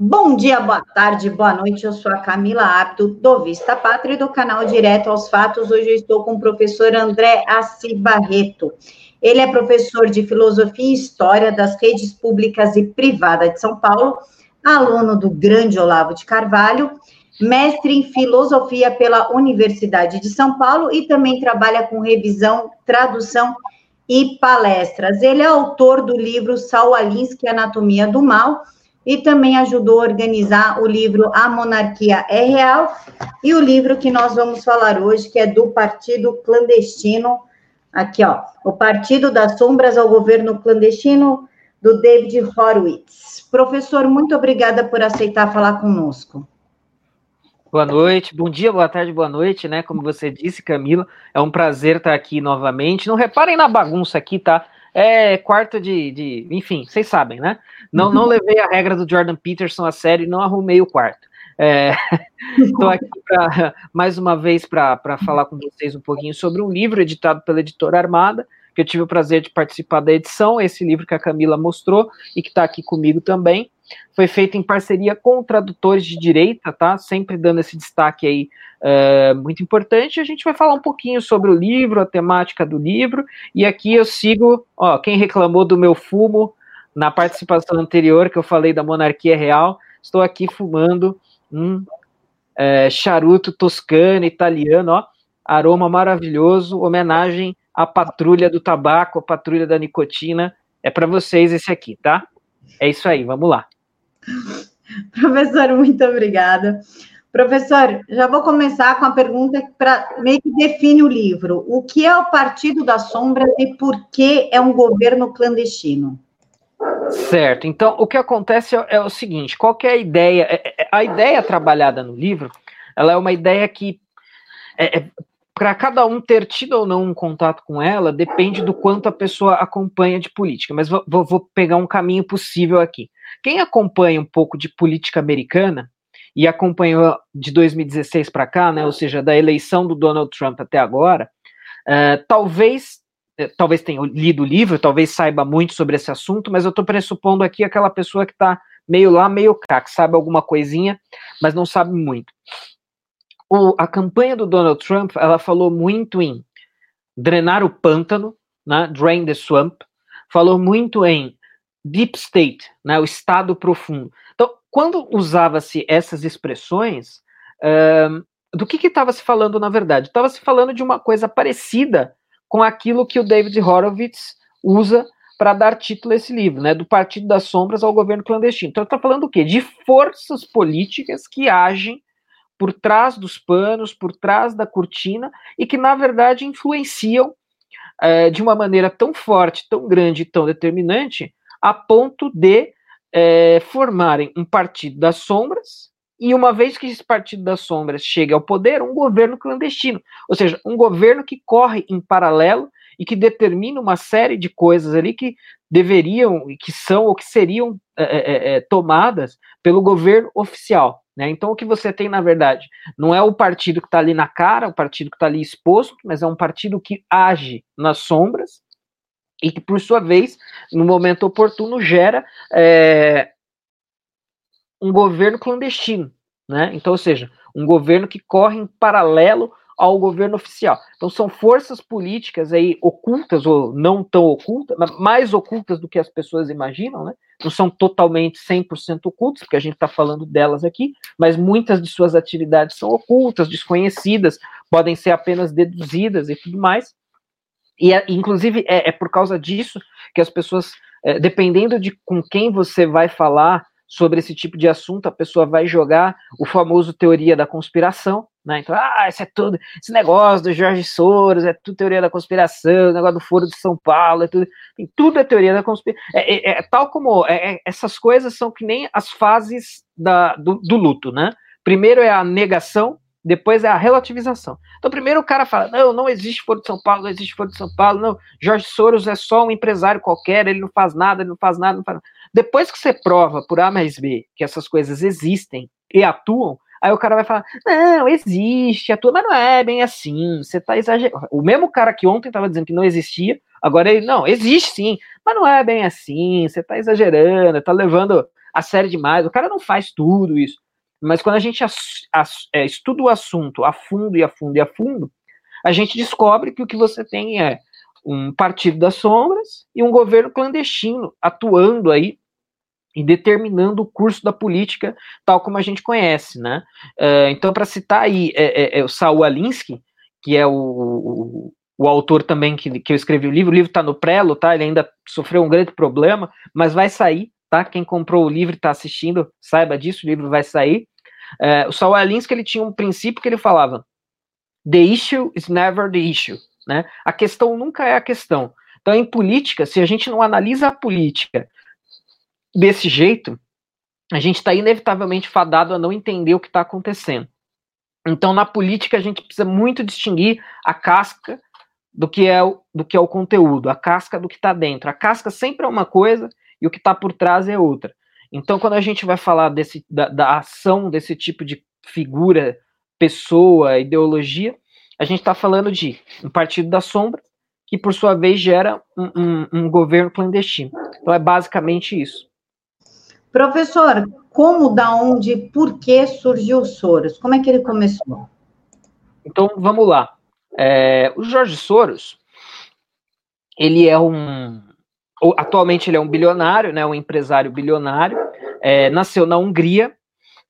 Bom dia, boa tarde, boa noite. Eu sou a Camila Apto, do Vista Pátria e do canal Direto aos Fatos. Hoje eu estou com o professor André Assi Barreto. Ele é professor de Filosofia e História das redes públicas e privadas de São Paulo, aluno do Grande Olavo de Carvalho, mestre em Filosofia pela Universidade de São Paulo e também trabalha com revisão, tradução e palestras. Ele é autor do livro Saul Alinsky, Anatomia do Mal, e também ajudou a organizar o livro A Monarquia é Real e o livro que nós vamos falar hoje, que é do Partido Clandestino, aqui ó, o Partido das Sombras ao Governo Clandestino, do David Horowitz. Professor, muito obrigada por aceitar falar conosco. Boa noite, bom dia, boa tarde, boa noite, né? Como você disse, Camila, é um prazer estar aqui novamente. Não reparem na bagunça aqui, tá? É quarto de, de, Enfim, vocês sabem, né? Não, não levei a regra do Jordan Peterson a sério e não arrumei o quarto. Estou é, aqui pra, mais uma vez para falar com vocês um pouquinho sobre um livro editado pela editora Armada, que eu tive o prazer de participar da edição, esse livro que a Camila mostrou e que está aqui comigo também. Foi feito em parceria com tradutores de direita, tá? Sempre dando esse destaque aí é, muito importante. A gente vai falar um pouquinho sobre o livro, a temática do livro, e aqui eu sigo, ó, quem reclamou do meu fumo na participação anterior, que eu falei da monarquia real, estou aqui fumando um é, charuto toscano, italiano, ó, aroma maravilhoso, homenagem à patrulha do tabaco, a patrulha da nicotina. É para vocês esse aqui, tá? É isso aí, vamos lá. Professor, muito obrigada. Professor, já vou começar com a pergunta para meio que define o livro. O que é o Partido das Sombras e por que é um governo clandestino? Certo. Então, o que acontece é, é o seguinte: qual é a ideia? É, é, a ideia trabalhada no livro, ela é uma ideia que é para cada um ter tido ou não um contato com ela, depende do quanto a pessoa acompanha de política. Mas vou, vou pegar um caminho possível aqui. Quem acompanha um pouco de política americana e acompanhou de 2016 para cá, né, ou seja, da eleição do Donald Trump até agora, uh, talvez uh, talvez tenha lido o livro, talvez saiba muito sobre esse assunto, mas eu estou pressupondo aqui aquela pessoa que está meio lá, meio cá, que sabe alguma coisinha, mas não sabe muito. O, a campanha do Donald Trump, ela falou muito em drenar o pântano, né, drain the swamp, falou muito em deep state, né, o estado profundo. Então, quando usava-se essas expressões, uh, do que estava se falando na verdade? Estava se falando de uma coisa parecida com aquilo que o David Horowitz usa para dar título a esse livro, né, do Partido das Sombras ao governo clandestino. Então, está falando o quê? De forças políticas que agem por trás dos panos, por trás da cortina, e que, na verdade, influenciam é, de uma maneira tão forte, tão grande tão determinante a ponto de é, formarem um partido das sombras, e uma vez que esse partido das sombras chega ao poder, um governo clandestino, ou seja, um governo que corre em paralelo e que determina uma série de coisas ali que deveriam, que são ou que seriam é, é, é tomadas pelo governo oficial. Né? Então, o que você tem, na verdade, não é o partido que está ali na cara, o partido que está ali exposto, mas é um partido que age nas sombras e que, por sua vez, no momento oportuno, gera é, um governo clandestino, né? Então, ou seja, um governo que corre em paralelo ao governo oficial. Então, são forças políticas aí ocultas ou não tão ocultas, mas mais ocultas do que as pessoas imaginam, né? Não são totalmente 100% ocultas, porque a gente está falando delas aqui, mas muitas de suas atividades são ocultas, desconhecidas, podem ser apenas deduzidas e tudo mais. E, é, inclusive, é, é, por causa disso que as pessoas, é, dependendo de com quem você vai falar sobre esse tipo de assunto, a pessoa vai jogar o famoso teoria da conspiração, né? Então, ah, isso é tudo, esse negócio do Jorge Soros, é tudo teoria da conspiração, o negócio do Foro de São Paulo, é tudo, tudo é teoria da conspiração. É, é, é tal como essas coisas são que nem as fases da, do, do luto, né? Primeiro é a negação, depois é a relativização. Então, primeiro o cara fala: não, não existe Foro de São Paulo, não existe Foro de São Paulo, não. Jorge Soros é só um empresário qualquer, ele não faz nada, ele não faz nada, não faz nada. Depois que você prova por A mais B que essas coisas existem e atuam, aí o cara vai falar: não, existe, atua, mas não é bem assim, você tá exagerando. O mesmo cara que ontem estava dizendo que não existia, agora ele, não, existe sim, mas não é bem assim, você tá exagerando, tá levando a série demais. O cara não faz tudo isso. Mas quando a gente é, estuda o assunto a fundo e a fundo e a fundo, a gente descobre que o que você tem é um partido das sombras e um governo clandestino atuando aí e determinando o curso da política tal como a gente conhece, né? Uh, então, para citar aí é, é, é, o Saul Alinsky, que é o, o, o autor também que, que eu escrevi o livro, o livro está no prelo, tá? Ele ainda sofreu um grande problema, mas vai sair, tá? Quem comprou o livro e está assistindo, saiba disso, o livro vai sair. Uh, o Saul Alinsky, ele tinha um princípio que ele falava, the issue is never the issue, né? A questão nunca é a questão. Então, em política, se a gente não analisa a política desse jeito, a gente está inevitavelmente fadado a não entender o que está acontecendo. Então, na política, a gente precisa muito distinguir a casca do que é o, do que é o conteúdo, a casca do que está dentro. A casca sempre é uma coisa e o que está por trás é outra. Então, quando a gente vai falar desse, da, da ação desse tipo de figura, pessoa, ideologia, a gente está falando de um partido da sombra, que por sua vez gera um, um, um governo clandestino. Então, é basicamente isso. Professor, como, da onde, por que surgiu o Soros? Como é que ele começou? Então, vamos lá. É, o Jorge Soros, ele é um. Atualmente ele é um bilionário, né, um empresário bilionário. É, nasceu na Hungria,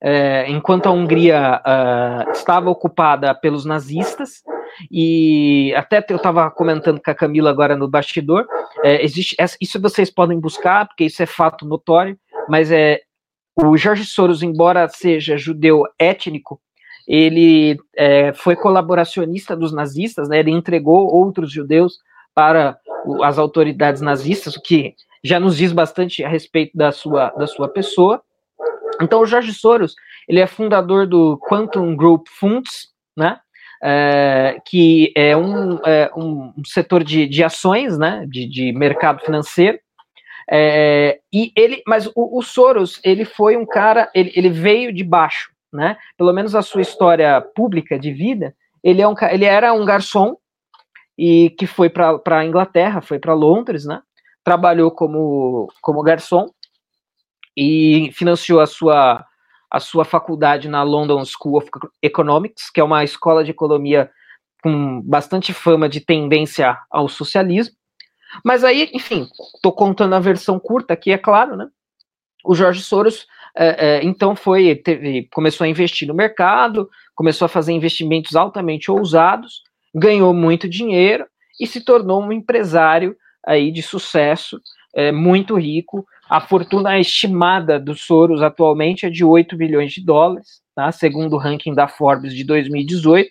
é, enquanto a Hungria uh, estava ocupada pelos nazistas, e até eu estava comentando com a Camila agora no bastidor, é, existe, isso vocês podem buscar, porque isso é fato notório, mas é o Jorge Soros, embora seja judeu étnico, ele é, foi colaboracionista dos nazistas, né, ele entregou outros judeus para as autoridades nazistas, o que já nos diz bastante a respeito da sua, da sua pessoa. Então, o Jorge Soros, ele é fundador do Quantum Group Funds, né, é, que é um, é um setor de, de ações, né, de, de mercado financeiro, é, e ele, mas o, o, Soros, ele foi um cara, ele, ele veio de baixo, né? Pelo menos a sua história pública de vida, ele, é um, ele era um garçom e que foi para a Inglaterra, foi para Londres, né? Trabalhou como, como garçom e financiou a sua, a sua faculdade na London School of Economics, que é uma escola de economia com bastante fama de tendência ao socialismo. Mas aí, enfim, estou contando a versão curta aqui, é claro, né? O Jorge Soros, é, é, então, foi, teve, começou a investir no mercado, começou a fazer investimentos altamente ousados, ganhou muito dinheiro e se tornou um empresário aí de sucesso, é, muito rico. A fortuna estimada do Soros atualmente é de 8 bilhões de dólares, tá? segundo o ranking da Forbes de 2018.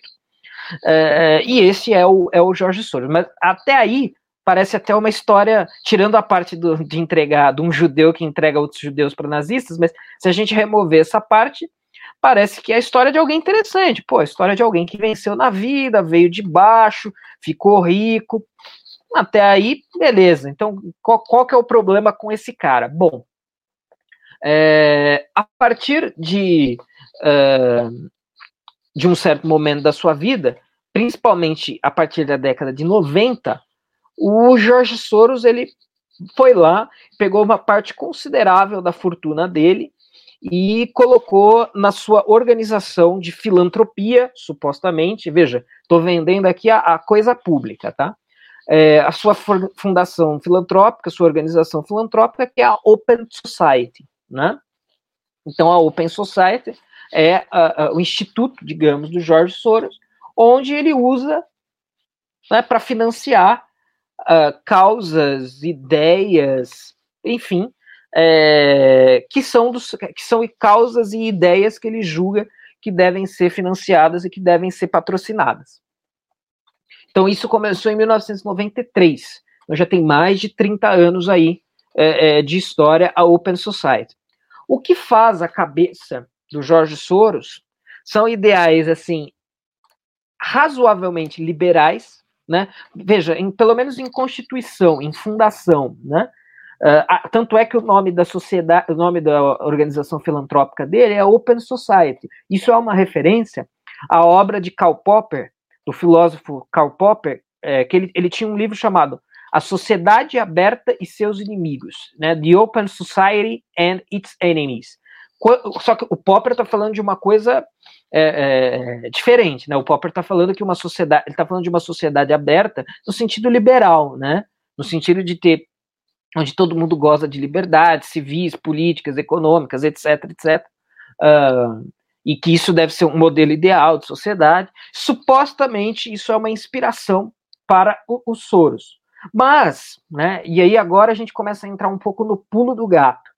É, e esse é o, é o Jorge Soros. Mas até aí, parece até uma história, tirando a parte do, de entregar, de um judeu que entrega outros judeus para nazistas, mas se a gente remover essa parte, parece que é a história de alguém interessante. Pô, a história de alguém que venceu na vida, veio de baixo, ficou rico. Até aí, beleza. Então, qual, qual que é o problema com esse cara? Bom, é, a partir de, uh, de um certo momento da sua vida, principalmente a partir da década de 90, o Jorge Soros ele foi lá, pegou uma parte considerável da fortuna dele e colocou na sua organização de filantropia, supostamente. Veja, estou vendendo aqui a, a, coisa pública, tá? É, a sua fundação filantrópica, sua organização filantrópica, que é a Open Society, né? Então, a Open Society é a, a, o instituto, digamos, do Jorge Soros, onde ele usa né, para financiar uh, causas, ideias, enfim, é, que, são dos, que são causas e ideias que ele julga que devem ser financiadas e que devem ser patrocinadas. Então, isso começou em 1993. Então, já tem mais de 30 anos aí é, é, de história a Open Society. O que faz a cabeça do Jorge Soros são ideais, assim, razoavelmente liberais, né? Veja, em, pelo menos em constituição, em fundação, né? Uh, tanto é que o nome da sociedade, o nome da organização filantrópica dele é Open Society. Isso é uma referência à obra de Karl Popper, do filósofo Karl Popper, é, que ele, ele tinha um livro chamado a sociedade aberta e seus inimigos, né? The Open Society and its Enemies. Só que o Popper está falando de uma coisa é, é, diferente, né? O Popper está falando que uma sociedade, ele está falando de uma sociedade aberta no sentido liberal, né? No sentido de ter onde todo mundo goza de liberdades civis, políticas, econômicas, etc, etc. Uh, e que isso deve ser um modelo ideal de sociedade. Supostamente isso é uma inspiração para os Soros. Mas, né, e aí agora a gente começa a entrar um pouco no pulo do gato.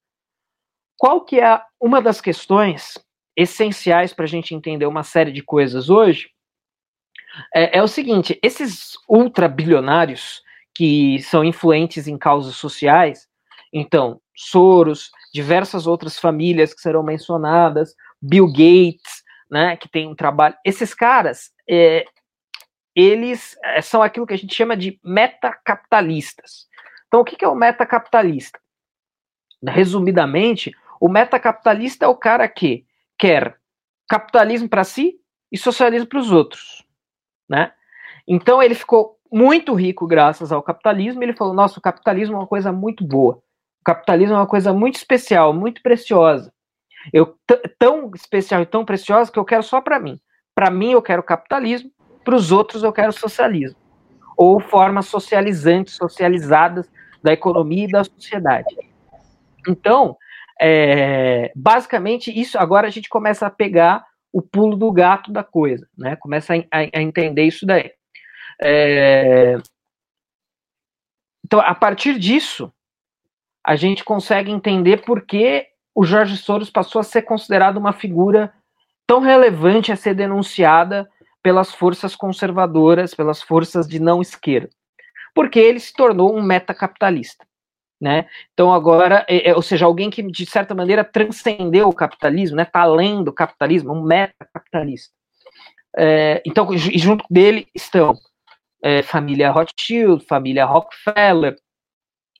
Qual que é uma das questões essenciais para a gente entender uma série de coisas hoje? É, é o seguinte: esses ultrabilionários que são influentes em causas sociais, então Soros, diversas outras famílias que serão mencionadas, Bill Gates, né, que tem um trabalho. Esses caras, é, eles é, são aquilo que a gente chama de metacapitalistas. Então, o que é o metacapitalista? Resumidamente, o metacapitalista é o cara que quer capitalismo para si e socialismo para os outros, né? Então ele ficou muito rico graças ao capitalismo. Ele falou: "Nossa, o capitalismo é uma coisa muito boa. O capitalismo é uma coisa muito especial, muito preciosa. Eu tão especial e tão preciosa que eu quero só para mim. Para mim eu quero capitalismo, para os outros eu quero socialismo, ou formas socializantes, socializadas da economia e da sociedade. Então, é, basicamente, isso agora a gente começa a pegar o pulo do gato da coisa, né? Começa a, a, a entender isso daí. É, então, a partir disso, a gente consegue entender por que o Jorge Soros passou a ser considerado uma figura tão relevante a ser denunciada pelas forças conservadoras, pelas forças de não esquerda, porque ele se tornou um metacapitalista. Né? Então agora, é, é, ou seja, alguém que de certa maneira transcendeu o capitalismo, né? Tá além do capitalismo, um metacapitalista. É, então, junto dele estão é, família Rothschild, família Rockefeller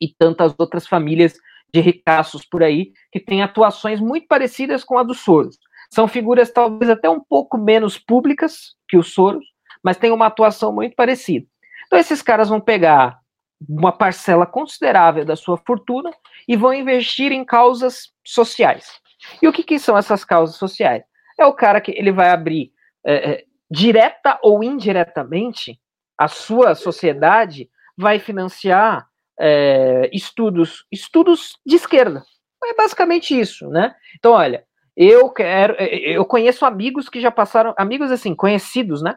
e tantas outras famílias de ricaços por aí que têm atuações muito parecidas com a dos Soros. São figuras talvez até um pouco menos públicas que os Soros, mas têm uma atuação muito parecida. Então esses caras vão pegar uma parcela considerável da sua fortuna e vão investir em causas sociais. E o que, que são essas causas sociais? É o cara que ele vai abrir é, é, direta ou indiretamente a sua sociedade vai financiar é, estudos, estudos de esquerda. É basicamente isso, né? Então, olha, eu quero, é, eu conheço amigos que já passaram, amigos assim, conhecidos, né?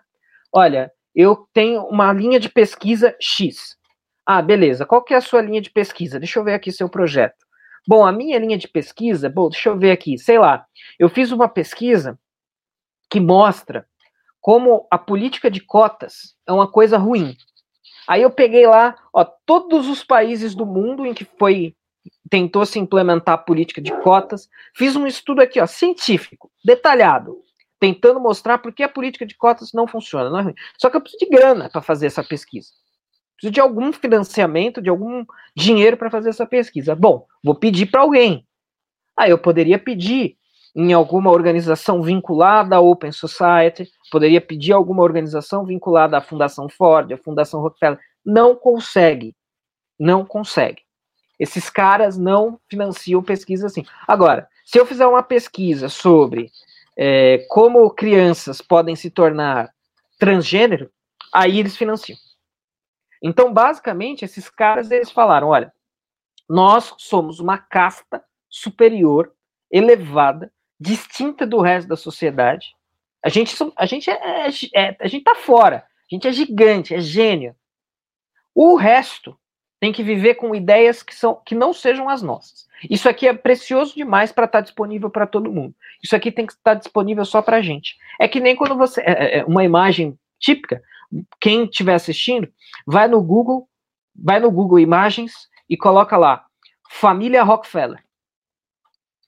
Olha, eu tenho uma linha de pesquisa X. Ah, beleza. Qual que é a sua linha de pesquisa? Deixa eu ver aqui seu projeto. Bom, a minha linha de pesquisa, bom, deixa eu ver aqui, sei lá. Eu fiz uma pesquisa que mostra como a política de cotas é uma coisa ruim. Aí eu peguei lá, ó, todos os países do mundo em que foi tentou se implementar a política de cotas, fiz um estudo aqui, ó, científico, detalhado, tentando mostrar por que a política de cotas não funciona, não é. Só que eu preciso de grana para fazer essa pesquisa. Preciso de algum financiamento, de algum dinheiro para fazer essa pesquisa. Bom, vou pedir para alguém. Aí eu poderia pedir em alguma organização vinculada à Open Society, poderia pedir alguma organização vinculada à Fundação Ford, à Fundação Rockefeller. Não consegue. Não consegue. Esses caras não financiam pesquisa assim. Agora, se eu fizer uma pesquisa sobre é, como crianças podem se tornar transgênero, aí eles financiam. Então, basicamente, esses caras eles falaram: olha, nós somos uma casta superior, elevada, distinta do resto da sociedade. A gente, a gente, é, é, é, a gente tá fora. A gente é gigante, é gênio. O resto tem que viver com ideias que, são, que não sejam as nossas. Isso aqui é precioso demais para estar tá disponível para todo mundo. Isso aqui tem que estar disponível só para a gente. É que nem quando você. É, é, uma imagem típica. Quem estiver assistindo, vai no Google, vai no Google Imagens e coloca lá família Rockefeller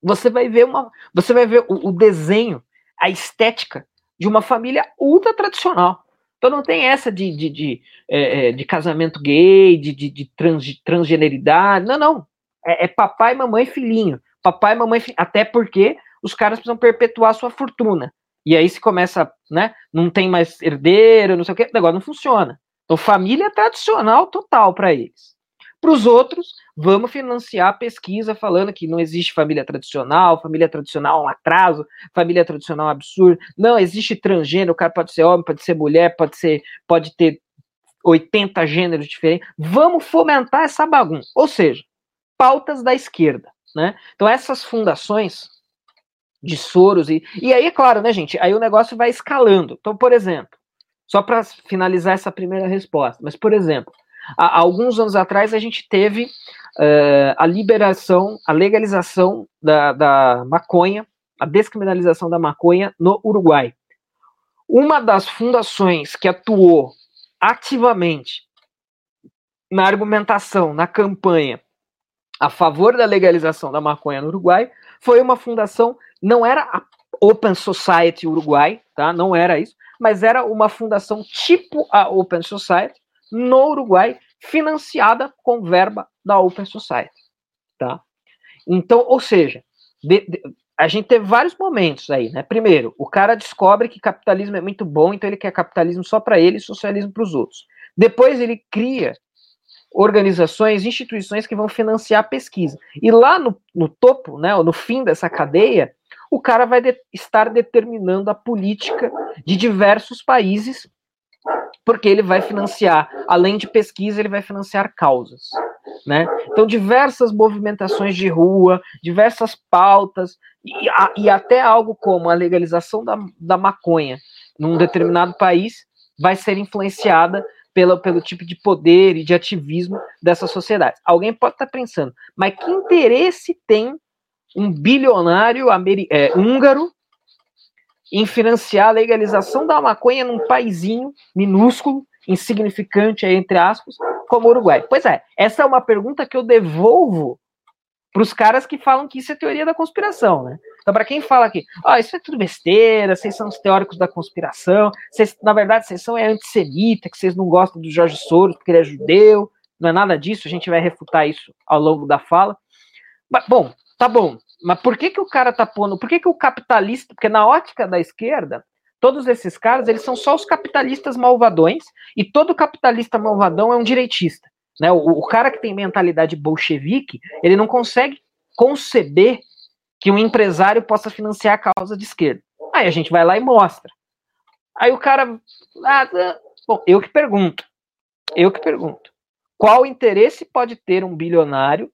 você vai ver uma, você vai ver o, o desenho, a estética de uma família ultra tradicional. Então não tem essa de, de, de, é, é de casamento gay, de, de, de, trans, de transgeneridade. Não, não. É, é, papai, mamãe, filhinho. Papai, mamãe, filhinho. Até porque os caras precisam perpetuar sua fortuna. E aí se começa, né? Não tem mais herdeiro, não sei o que, o negócio não funciona. Então, família tradicional total para eles. Para os outros, vamos financiar a pesquisa falando que não existe família tradicional, família tradicional é um atraso, família tradicional é um absurdo. Não, existe transgênero, o cara pode ser homem, pode ser mulher, pode ser, pode ter 80 gêneros diferentes. Vamos fomentar essa bagunça. Ou seja, pautas da esquerda. Né? Então, essas fundações de Soros, e, e aí, é claro, né, gente? Aí o negócio vai escalando. Então, por exemplo, só para finalizar essa primeira resposta, mas, por exemplo, há, alguns anos atrás a gente teve uh, a liberação, a legalização da, da maconha, a descriminalização da maconha no Uruguai. Uma das fundações que atuou ativamente na argumentação, na campanha a favor da legalização da maconha no Uruguai foi uma fundação, não era a Open Society Uruguai, tá? Não era isso, mas era uma fundação tipo a Open Society no Uruguai, financiada com verba da Open Society, tá? Então, ou seja, de, de, a gente teve vários momentos aí, né? Primeiro, o cara descobre que capitalismo é muito bom, então ele quer capitalismo só para ele e socialismo para os outros. Depois ele cria organizações, instituições que vão financiar a pesquisa. E lá no, no topo, né, no fim dessa cadeia, o cara vai de, estar determinando a política de diversos países, porque ele vai financiar, além de pesquisa, ele vai financiar causas. Né? Então, diversas movimentações de rua, diversas pautas, e, a, e até algo como a legalização da, da maconha num determinado país vai ser influenciada pelo, pelo tipo de poder e de ativismo dessa sociedade. Alguém pode estar pensando, mas que interesse tem um bilionário é, húngaro em financiar a legalização da maconha num paizinho minúsculo, insignificante, entre aspas, como o Uruguai? Pois é, essa é uma pergunta que eu devolvo para os caras que falam que isso é teoria da conspiração, né? Então, para quem fala que oh, isso é tudo besteira, vocês são os teóricos da conspiração, vocês, na verdade, vocês são é antissemita, que vocês não gostam do Jorge Soros porque ele é judeu, não é nada disso, a gente vai refutar isso ao longo da fala. Mas, bom, tá bom, mas por que, que o cara tá pondo, por que, que o capitalista, porque na ótica da esquerda, todos esses caras, eles são só os capitalistas malvadões, e todo capitalista malvadão é um direitista. Né? O, o cara que tem mentalidade bolchevique, ele não consegue conceber que um empresário possa financiar a causa de esquerda. Aí a gente vai lá e mostra. Aí o cara. Ah, ah, bom, eu que pergunto. Eu que pergunto. Qual interesse pode ter um bilionário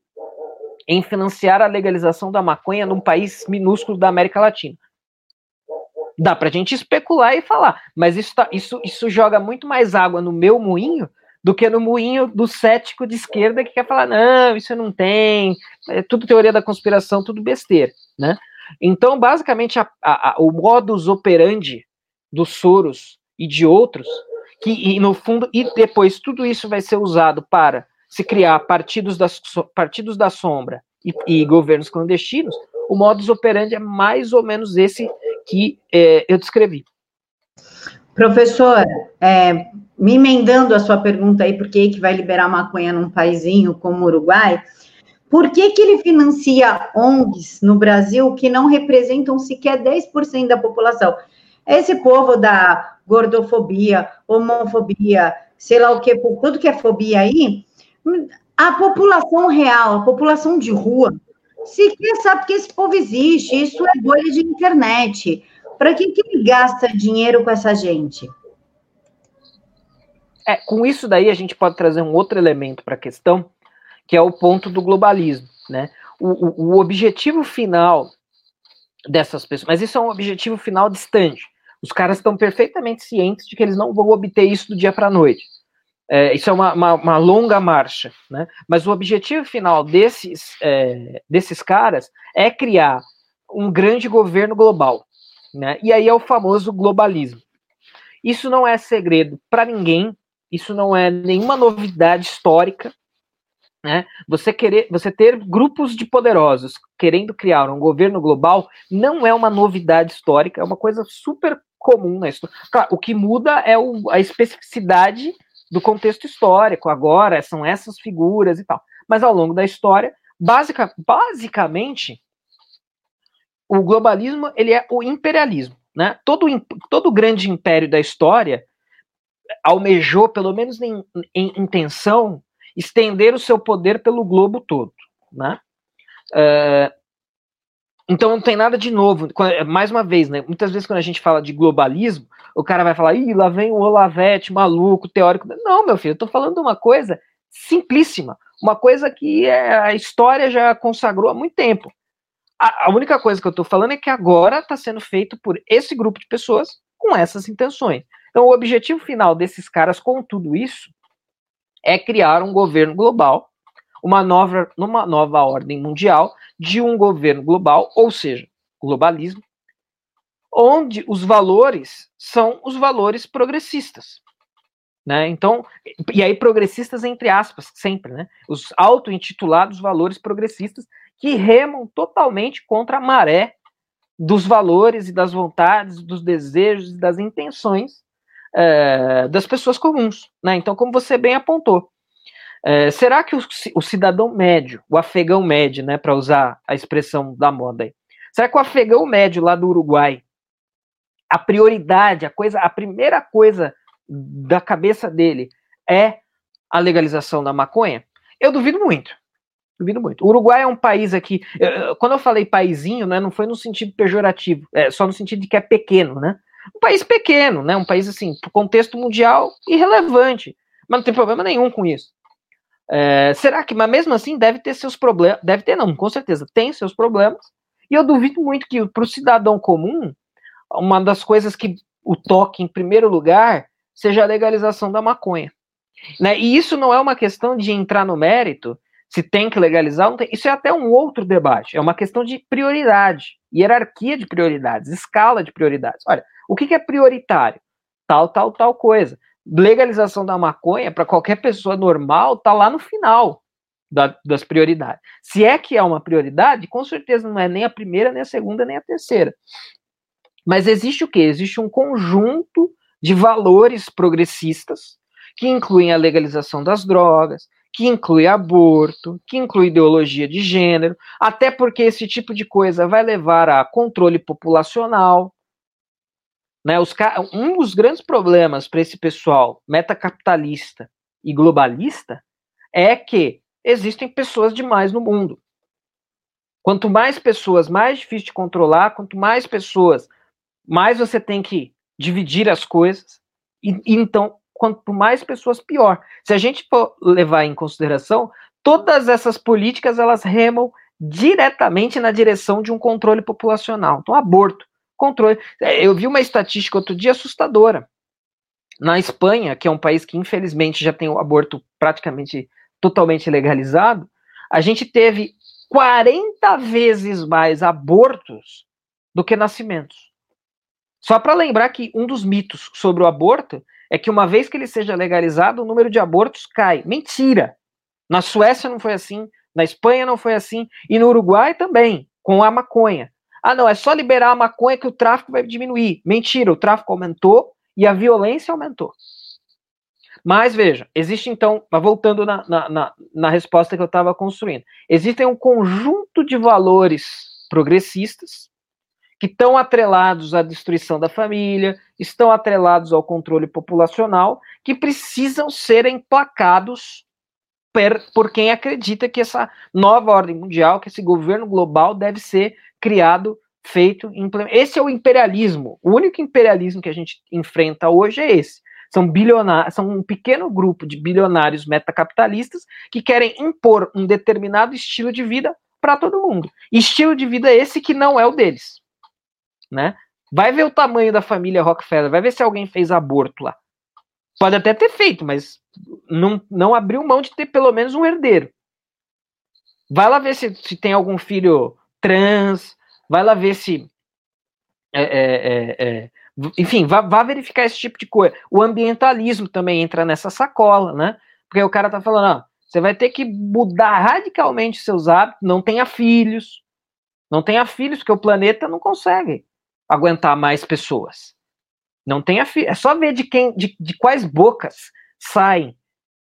em financiar a legalização da maconha num país minúsculo da América Latina? Dá pra gente especular e falar, mas isso, tá, isso, isso joga muito mais água no meu moinho do que no moinho do cético de esquerda que quer falar, não, isso não tem, é tudo teoria da conspiração, tudo besteira, né? Então, basicamente, a, a, a, o modus operandi dos Soros e de outros, que e no fundo, e depois tudo isso vai ser usado para se criar partidos, das, partidos da sombra e, e governos clandestinos, o modus operandi é mais ou menos esse que é, eu descrevi. Professor, é, me emendando a sua pergunta aí, por que, que vai liberar maconha num paísinho como o Uruguai, por que, que ele financia ONGs no Brasil que não representam sequer 10% da população? Esse povo da gordofobia, homofobia, sei lá o que, tudo que é fobia aí, a população real, a população de rua, sequer sabe que esse povo existe, isso é bolha de internet. Para que, que ele gasta dinheiro com essa gente? É, com isso daí a gente pode trazer um outro elemento para a questão, que é o ponto do globalismo, né? O, o, o, objetivo final dessas pessoas, mas isso é um objetivo final distante. Os caras estão perfeitamente cientes de que eles não vão obter isso do dia para a noite. É, isso é uma, uma, uma, longa marcha, né? Mas o objetivo final desses, é, desses caras é criar um grande governo global. Né? E aí é o famoso globalismo. Isso não é segredo para ninguém, isso não é nenhuma novidade histórica. Né? Você querer, você ter grupos de poderosos querendo criar um governo global não é uma novidade histórica, é uma coisa super comum na história. Claro, o que muda é o, a especificidade do contexto histórico. Agora são essas figuras e tal. Mas ao longo da história, basic, basicamente, o globalismo ele é o imperialismo. Né? Todo, todo grande império da história almejou, pelo menos em, em intenção, estender o seu poder pelo globo todo, né? Uh, então não tem nada de novo. Mais uma vez, né? Muitas vezes quando a gente fala de globalismo, o cara vai falar, ih, lá vem o Olavete, maluco, teórico. Não, meu filho, eu tô falando uma coisa simplíssima, uma coisa que é, a história já consagrou há muito tempo. A, única coisa que eu tô falando é que agora está sendo feito por esse grupo de pessoas com essas intenções. Então, o objetivo final desses caras com tudo isso é criar um governo global uma nova, numa nova ordem mundial de um governo global, ou seja, globalismo, onde os valores são os valores progressistas. Né? Então, e aí progressistas entre aspas, sempre, né? Os auto-intitulados valores progressistas que remam totalmente contra a maré dos valores e das vontades, dos desejos e das intenções é, das pessoas comuns. Né? Então, como você bem apontou, é, será que o, o, cidadão médio, o afegão médio, né, para usar a expressão da moda aí, será que o afegão médio lá do Uruguai, a prioridade, a coisa, a primeira coisa da cabeça dele é a legalização da maconha? Eu duvido muito. Duvido muito. O Uruguai é um país aqui. Quando eu falei paizinho, né, não foi no sentido pejorativo, é, só no sentido de que é pequeno, né? Um país pequeno, né? Um país assim, contexto mundial, irrelevante. Mas não tem problema nenhum com isso. É, será que, mas mesmo assim, deve ter seus problemas, deve ter não, com certeza, tem seus problemas, e eu duvido muito que para o cidadão comum, uma das coisas que o toque em primeiro lugar seja a legalização da maconha. Né? E isso não é uma questão de entrar no mérito, se tem que legalizar, tem, isso é até um outro debate, é uma questão de prioridade, hierarquia de prioridades, escala de prioridades. Olha, o que, que é prioritário? Tal, tal, tal coisa legalização da maconha para qualquer pessoa normal tá lá no final da, das prioridades. Se é que é uma prioridade, com certeza não é nem a primeira, nem a segunda, nem a terceira. Mas existe o que? Existe um conjunto de valores progressistas que incluem a legalização das drogas, que inclui aborto, que inclui ideologia de gênero, até porque esse tipo de coisa vai levar a controle populacional, né, os, um dos grandes problemas para esse pessoal metacapitalista e globalista é que existem pessoas demais no mundo. Quanto mais pessoas, mais difícil de controlar, quanto mais pessoas, mais você tem que dividir as coisas. E, e então, quanto mais pessoas, pior. Se a gente for levar em consideração, todas essas políticas elas remam diretamente na direção de um controle populacional. Então, aborto controle. É, eu vi uma estatística outro dia assustadora. Na Espanha, que é um país que infelizmente já tem o aborto praticamente totalmente legalizado, a gente teve 40 vezes mais abortos do que nascimentos. Só para lembrar que um dos mitos sobre o aborto é que uma vez que ele seja legalizado, o número de abortos cai. Mentira! Na Suécia não foi assim, na Espanha não foi assim, e no Uruguai também, com a maconha. Ah, não, é só liberar a maconha que o tráfico vai diminuir. Mentira, o tráfico aumentou e a violência aumentou. Mas veja, existe então, voltando na, na, na, na resposta que eu estava construindo, existem um conjunto de valores progressistas que estão atrelados à destruição da família, estão atrelados ao controle populacional, que precisam ser emplacados per, por quem acredita que essa nova ordem mundial, que esse governo global deve ser criado, feito, implementado. Esse é o imperialismo. O único imperialismo que a gente enfrenta hoje é esse. São bilionários, são um pequeno grupo de bilionários metacapitalistas que querem impor um determinado estilo de vida para todo mundo. Estilo de vida esse que não é o deles, né? Vai ver o tamanho da família Rockefeller, vai ver se alguém fez aborto lá. Pode até ter feito, mas não, não abriu mão de ter pelo menos um herdeiro. Vai lá ver se, se tem algum filho trans, vai lá ver se. É, é, é, é, enfim, vá, vá, verificar esse tipo de coisa. O ambientalismo também entra nessa sacola, né? Porque o cara tá falando, ó, você vai ter que mudar radicalmente seus hábitos, não tenha filhos, não tenha filhos, porque o planeta não consegue aguentar mais pessoas. Não filhos. É só ver de quem, de, de quais bocas saem,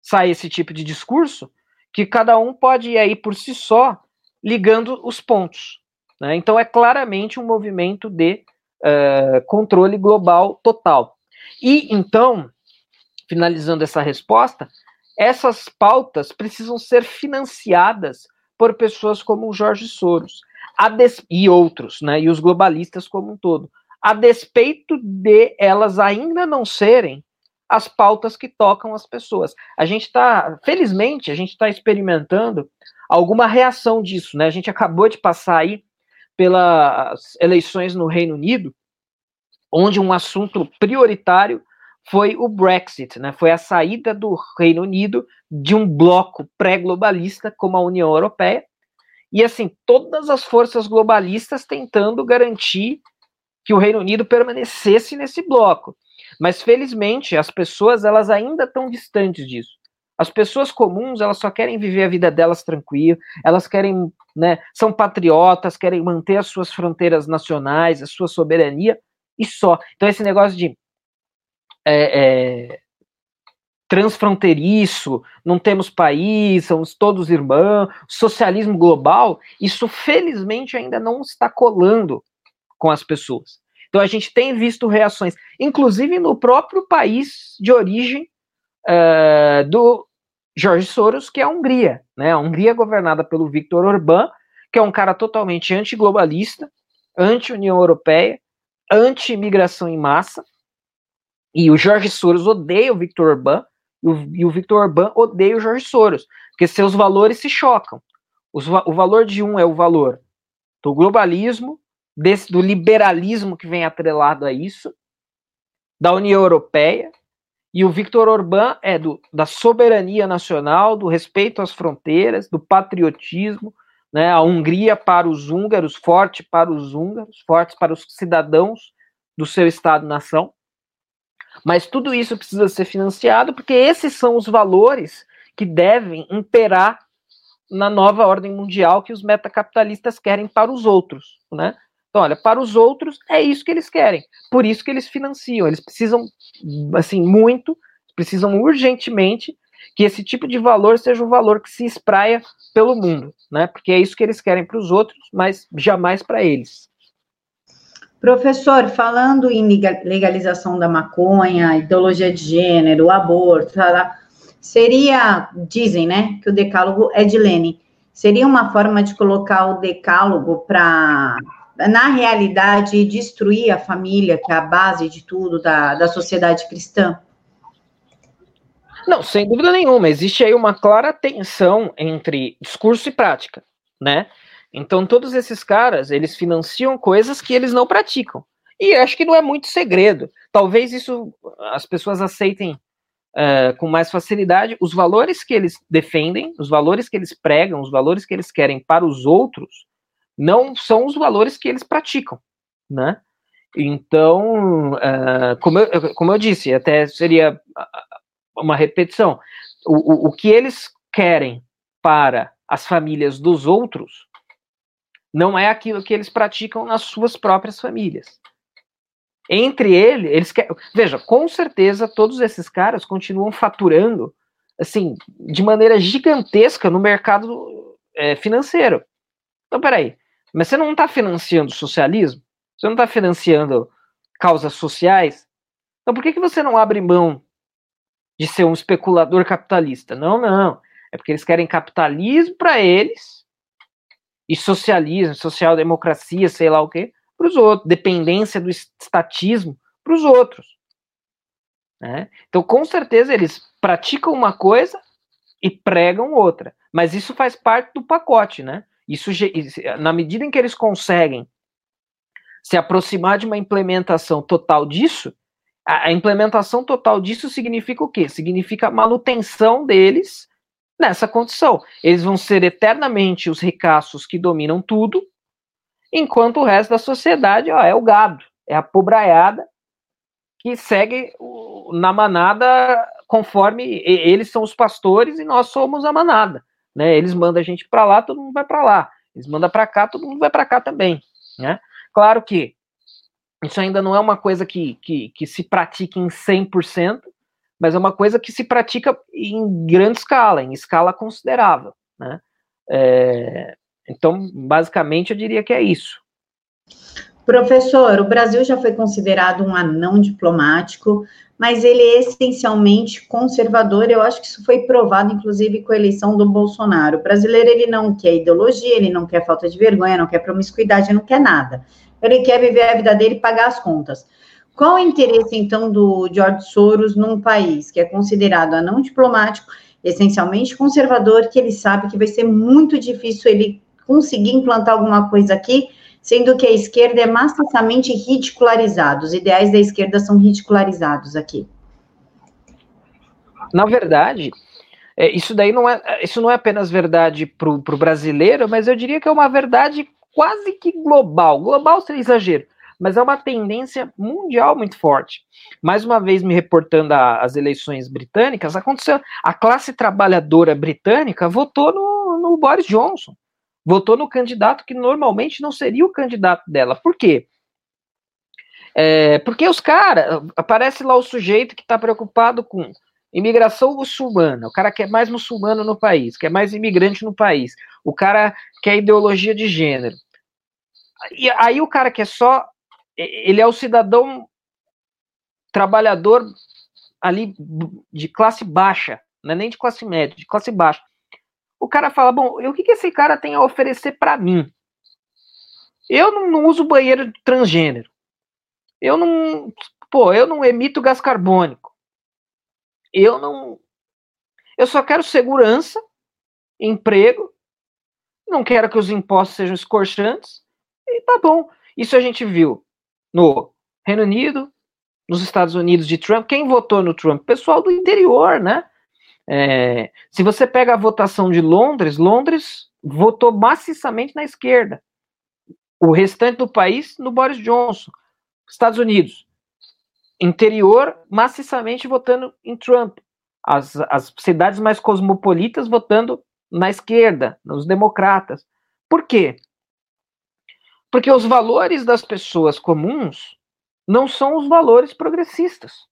sai esse tipo de discurso, que cada um pode ir aí por si só ligando os pontos. Né? Então, é claramente um movimento de uh, controle global total. E então, finalizando essa resposta, essas pautas precisam ser financiadas por pessoas como o Jorge Soros e outros, né, e os globalistas como um todo, a despeito de elas ainda não serem as pautas que tocam as pessoas. A gente está, felizmente, a gente está experimentando alguma reação disso, né? A gente acabou de passar aí pelas eleições no Reino Unido, onde um assunto prioritário foi o Brexit, né? Foi a saída do Reino Unido de um bloco pré-globalista como a União Europeia. E assim, todas as forças globalistas tentando garantir que o Reino Unido permanecesse nesse bloco. Mas felizmente as pessoas elas ainda estão distantes disso. As pessoas comuns, elas só querem viver a vida delas tranquila, elas querem, né, são patriotas, querem manter as suas fronteiras nacionais, a sua soberania e só. Então esse negócio de é, é, transfronteiriço, não temos país, somos todos irmãos, socialismo global, isso felizmente ainda não está colando com as pessoas. Então a gente tem visto reações, inclusive no próprio país de origem uh, do Jorge Soros, que é a Hungria. Né? A Hungria é governada pelo Viktor Orbán, que é um cara totalmente antiglobalista, anti-União Europeia, anti-imigração em massa, e o Jorge Soros odeia o Viktor Orbán, e o, e o Viktor Orbán odeia o Jorge Soros, porque seus valores se chocam. Os, o valor de um é o valor do globalismo, desse, do liberalismo que vem atrelado a isso, da União Europeia, e o Victor Orbán é do, da soberania nacional, do respeito às fronteiras, do patriotismo, né, a Hungria para os húngaros, forte para os húngaros, fortes para os cidadãos do seu Estado-nação. Mas tudo isso precisa ser financiado porque esses são os valores que devem imperar na nova ordem mundial que os metacapitalistas querem para os outros, né? Então, olha, para os outros é isso que eles querem. Por isso que eles financiam. Eles precisam, assim, muito, precisam urgentemente que esse tipo de valor seja um valor que se espraia pelo mundo, né? Porque é isso que eles querem para os outros, mas jamais para eles. Professor, falando em legalização da maconha, ideologia de gênero, aborto, seria, dizem, né, que o decálogo é de Lenin. Seria uma forma de colocar o decálogo para na realidade, destruir a família, que é a base de tudo da, da sociedade cristã? Não, sem dúvida nenhuma. Existe aí uma clara tensão entre discurso e prática, né? Então, todos esses caras, eles financiam coisas que eles não praticam. E acho que não é muito segredo. Talvez isso as pessoas aceitem uh, com mais facilidade. Os valores que eles defendem, os valores que eles pregam, os valores que eles querem para os outros, não são os valores que eles praticam, né? Então, uh, como, eu, como eu disse, até seria uma repetição, o, o, o que eles querem para as famílias dos outros não é aquilo que eles praticam nas suas próprias famílias. Entre eles, eles querem. Veja, com certeza todos esses caras continuam faturando assim de maneira gigantesca no mercado é, financeiro. Então, peraí, mas você não está financiando socialismo? Você não está financiando causas sociais? Então por que, que você não abre mão de ser um especulador capitalista? Não, não. É porque eles querem capitalismo para eles e socialismo, social-democracia, sei lá o quê, para os outros. Dependência do estatismo para os outros. Né? Então, com certeza, eles praticam uma coisa e pregam outra. Mas isso faz parte do pacote, né? Isso, na medida em que eles conseguem se aproximar de uma implementação total disso, a, implementação total disso significa o quê? Significa a manutenção deles nessa condição. Eles vão ser eternamente os ricaços que dominam tudo, enquanto o resto da sociedade ó, é o gado, é a pobraiada que segue na manada conforme eles são os pastores e nós somos a manada. Né? Eles mandam a gente para lá, todo mundo vai para lá. Eles mandam para cá, todo mundo vai para cá também. Né? Claro que isso ainda não é uma coisa que, que, que se pratica em 100%, mas é uma coisa que se pratica em grande escala, em escala considerável. Né? É, então, basicamente, eu diria que é isso. Professor, o Brasil já foi considerado um anão diplomático, mas ele é essencialmente conservador. Eu acho que isso foi provado, inclusive, com a eleição do Bolsonaro. O brasileiro ele não quer ideologia, ele não quer falta de vergonha, não quer promiscuidade, não quer nada. Ele quer viver a vida dele e pagar as contas. Qual o interesse, então, do George Soros num país que é considerado anão diplomático, essencialmente conservador, que ele sabe que vai ser muito difícil ele conseguir implantar alguma coisa aqui, sendo que a esquerda é maciçamente ridicularizada. Os ideais da esquerda são ridicularizados aqui. Na verdade, é, isso daí não é, isso não é apenas verdade para o brasileiro, mas eu diria que é uma verdade quase que global. Global seria exagero, mas é uma tendência mundial muito forte. Mais uma vez, me reportando às eleições britânicas, aconteceu. A classe trabalhadora britânica votou no, no Boris Johnson. Votou no candidato que normalmente não seria o candidato dela. Por quê? É, porque os caras. Aparece lá o sujeito que está preocupado com imigração muçulmana. O cara quer mais muçulmano no país, quer mais imigrante no país. O cara quer ideologia de gênero. E aí o cara quer só ele é o cidadão trabalhador ali de classe baixa, não é nem de classe média, de classe baixa. O cara fala, bom, o que, que esse cara tem a oferecer para mim? Eu não, não, uso banheiro transgênero. Eu não, pô, eu não emito gás carbônico. Eu não, eu só quero segurança, emprego. Não quero que os impostos sejam escorchantes. E tá bom. Isso a gente viu no Reino Unido, nos Estados Unidos de Trump. Quem votou no Trump? Pessoal do interior, né? É, se você pega a votação de Londres, Londres votou maciçamente na esquerda. O restante do país no Boris Johnson. Estados Unidos, interior maciçamente votando em Trump. As, as cidades mais cosmopolitas votando na esquerda, nos democratas. Por quê? Porque os valores das pessoas comuns não são os valores progressistas.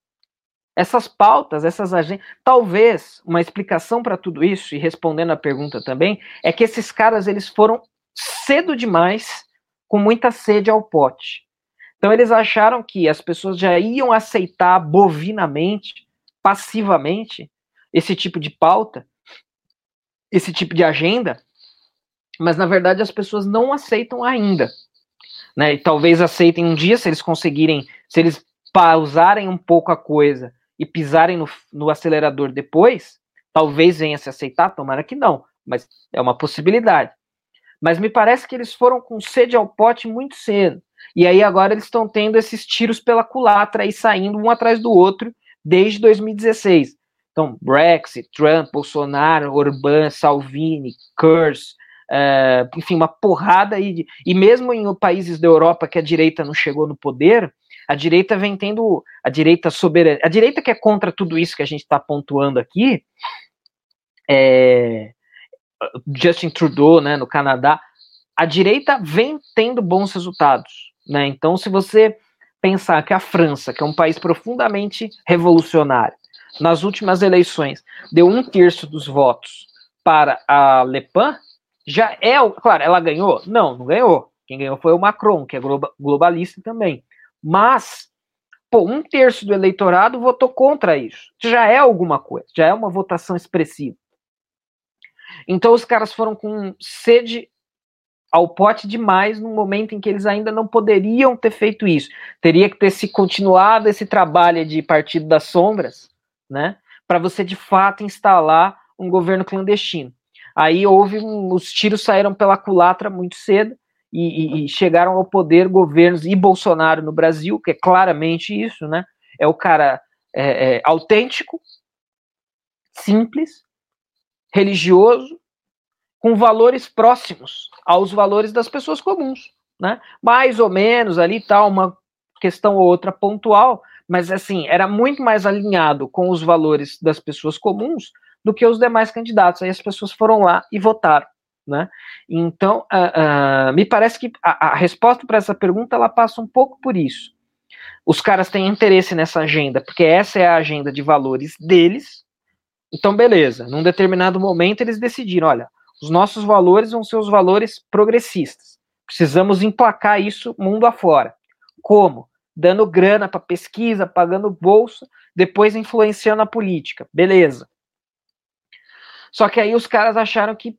Essas pautas, essas agendas. Talvez uma explicação para tudo isso, e respondendo a pergunta também, é que esses caras eles foram cedo demais, com muita sede ao pote. Então eles acharam que as pessoas já iam aceitar bovinamente, passivamente, esse tipo de pauta, esse tipo de agenda, mas na verdade as pessoas não aceitam ainda né? E talvez aceitem um dia se eles conseguirem, se eles pausarem um pouco a coisa e pisarem no, no acelerador depois, talvez venha se aceitar, tomara que não, mas é uma possibilidade. Mas me parece que eles foram com sede ao pote muito cedo. E aí agora eles estão tendo esses tiros pela culatra e saindo um atrás do outro desde 2016. Então, Brexit, Trump, Bolsonaro, Orbán, Salvini, Kurz, é, enfim, uma porrada aí. E mesmo em países da Europa que a direita não chegou no poder, a direita vem tendo. A direita soberana. A direita que é contra tudo isso que a gente está pontuando aqui, é, Justin Trudeau, né, no Canadá, a direita vem tendo bons resultados. Né? Então, se você pensar que a França, que é um país profundamente revolucionário, nas últimas eleições deu um terço dos votos para a Le Pen, já é, claro, ela ganhou? Não, não ganhou. Quem ganhou foi o Macron, que é globalista também. Mas, pô, um terço do eleitorado votou contra isso. Já é alguma coisa, já é uma votação expressiva. Então os caras foram com sede ao pote demais no momento em que eles ainda não poderiam ter feito isso. Teria que ter se continuado esse trabalho de partido das sombras, né? Para você de fato instalar um governo clandestino. Aí houve um, os tiros saíram pela culatra muito cedo e, e, chegaram ao poder governos e Bolsonaro no Brasil, que é claramente isso, né? É o cara é, é, autêntico, simples, religioso, com valores próximos aos valores das pessoas comuns, né? Mais ou menos ali tá uma questão ou outra pontual, mas assim, era muito mais alinhado com os valores das pessoas comuns do que os demais candidatos. Aí as pessoas foram lá e votaram. Né? Então, uh, uh, me parece que a, a resposta para essa pergunta ela passa um pouco por isso. Os caras têm interesse nessa agenda, porque essa é a agenda de valores deles. Então, beleza. Num determinado momento, eles decidiram: olha, os nossos valores vão ser os valores progressistas. Precisamos emplacar isso mundo afora. Como? Dando grana para pesquisa, pagando bolsa, depois influenciando a política. Beleza. Só que aí os caras acharam que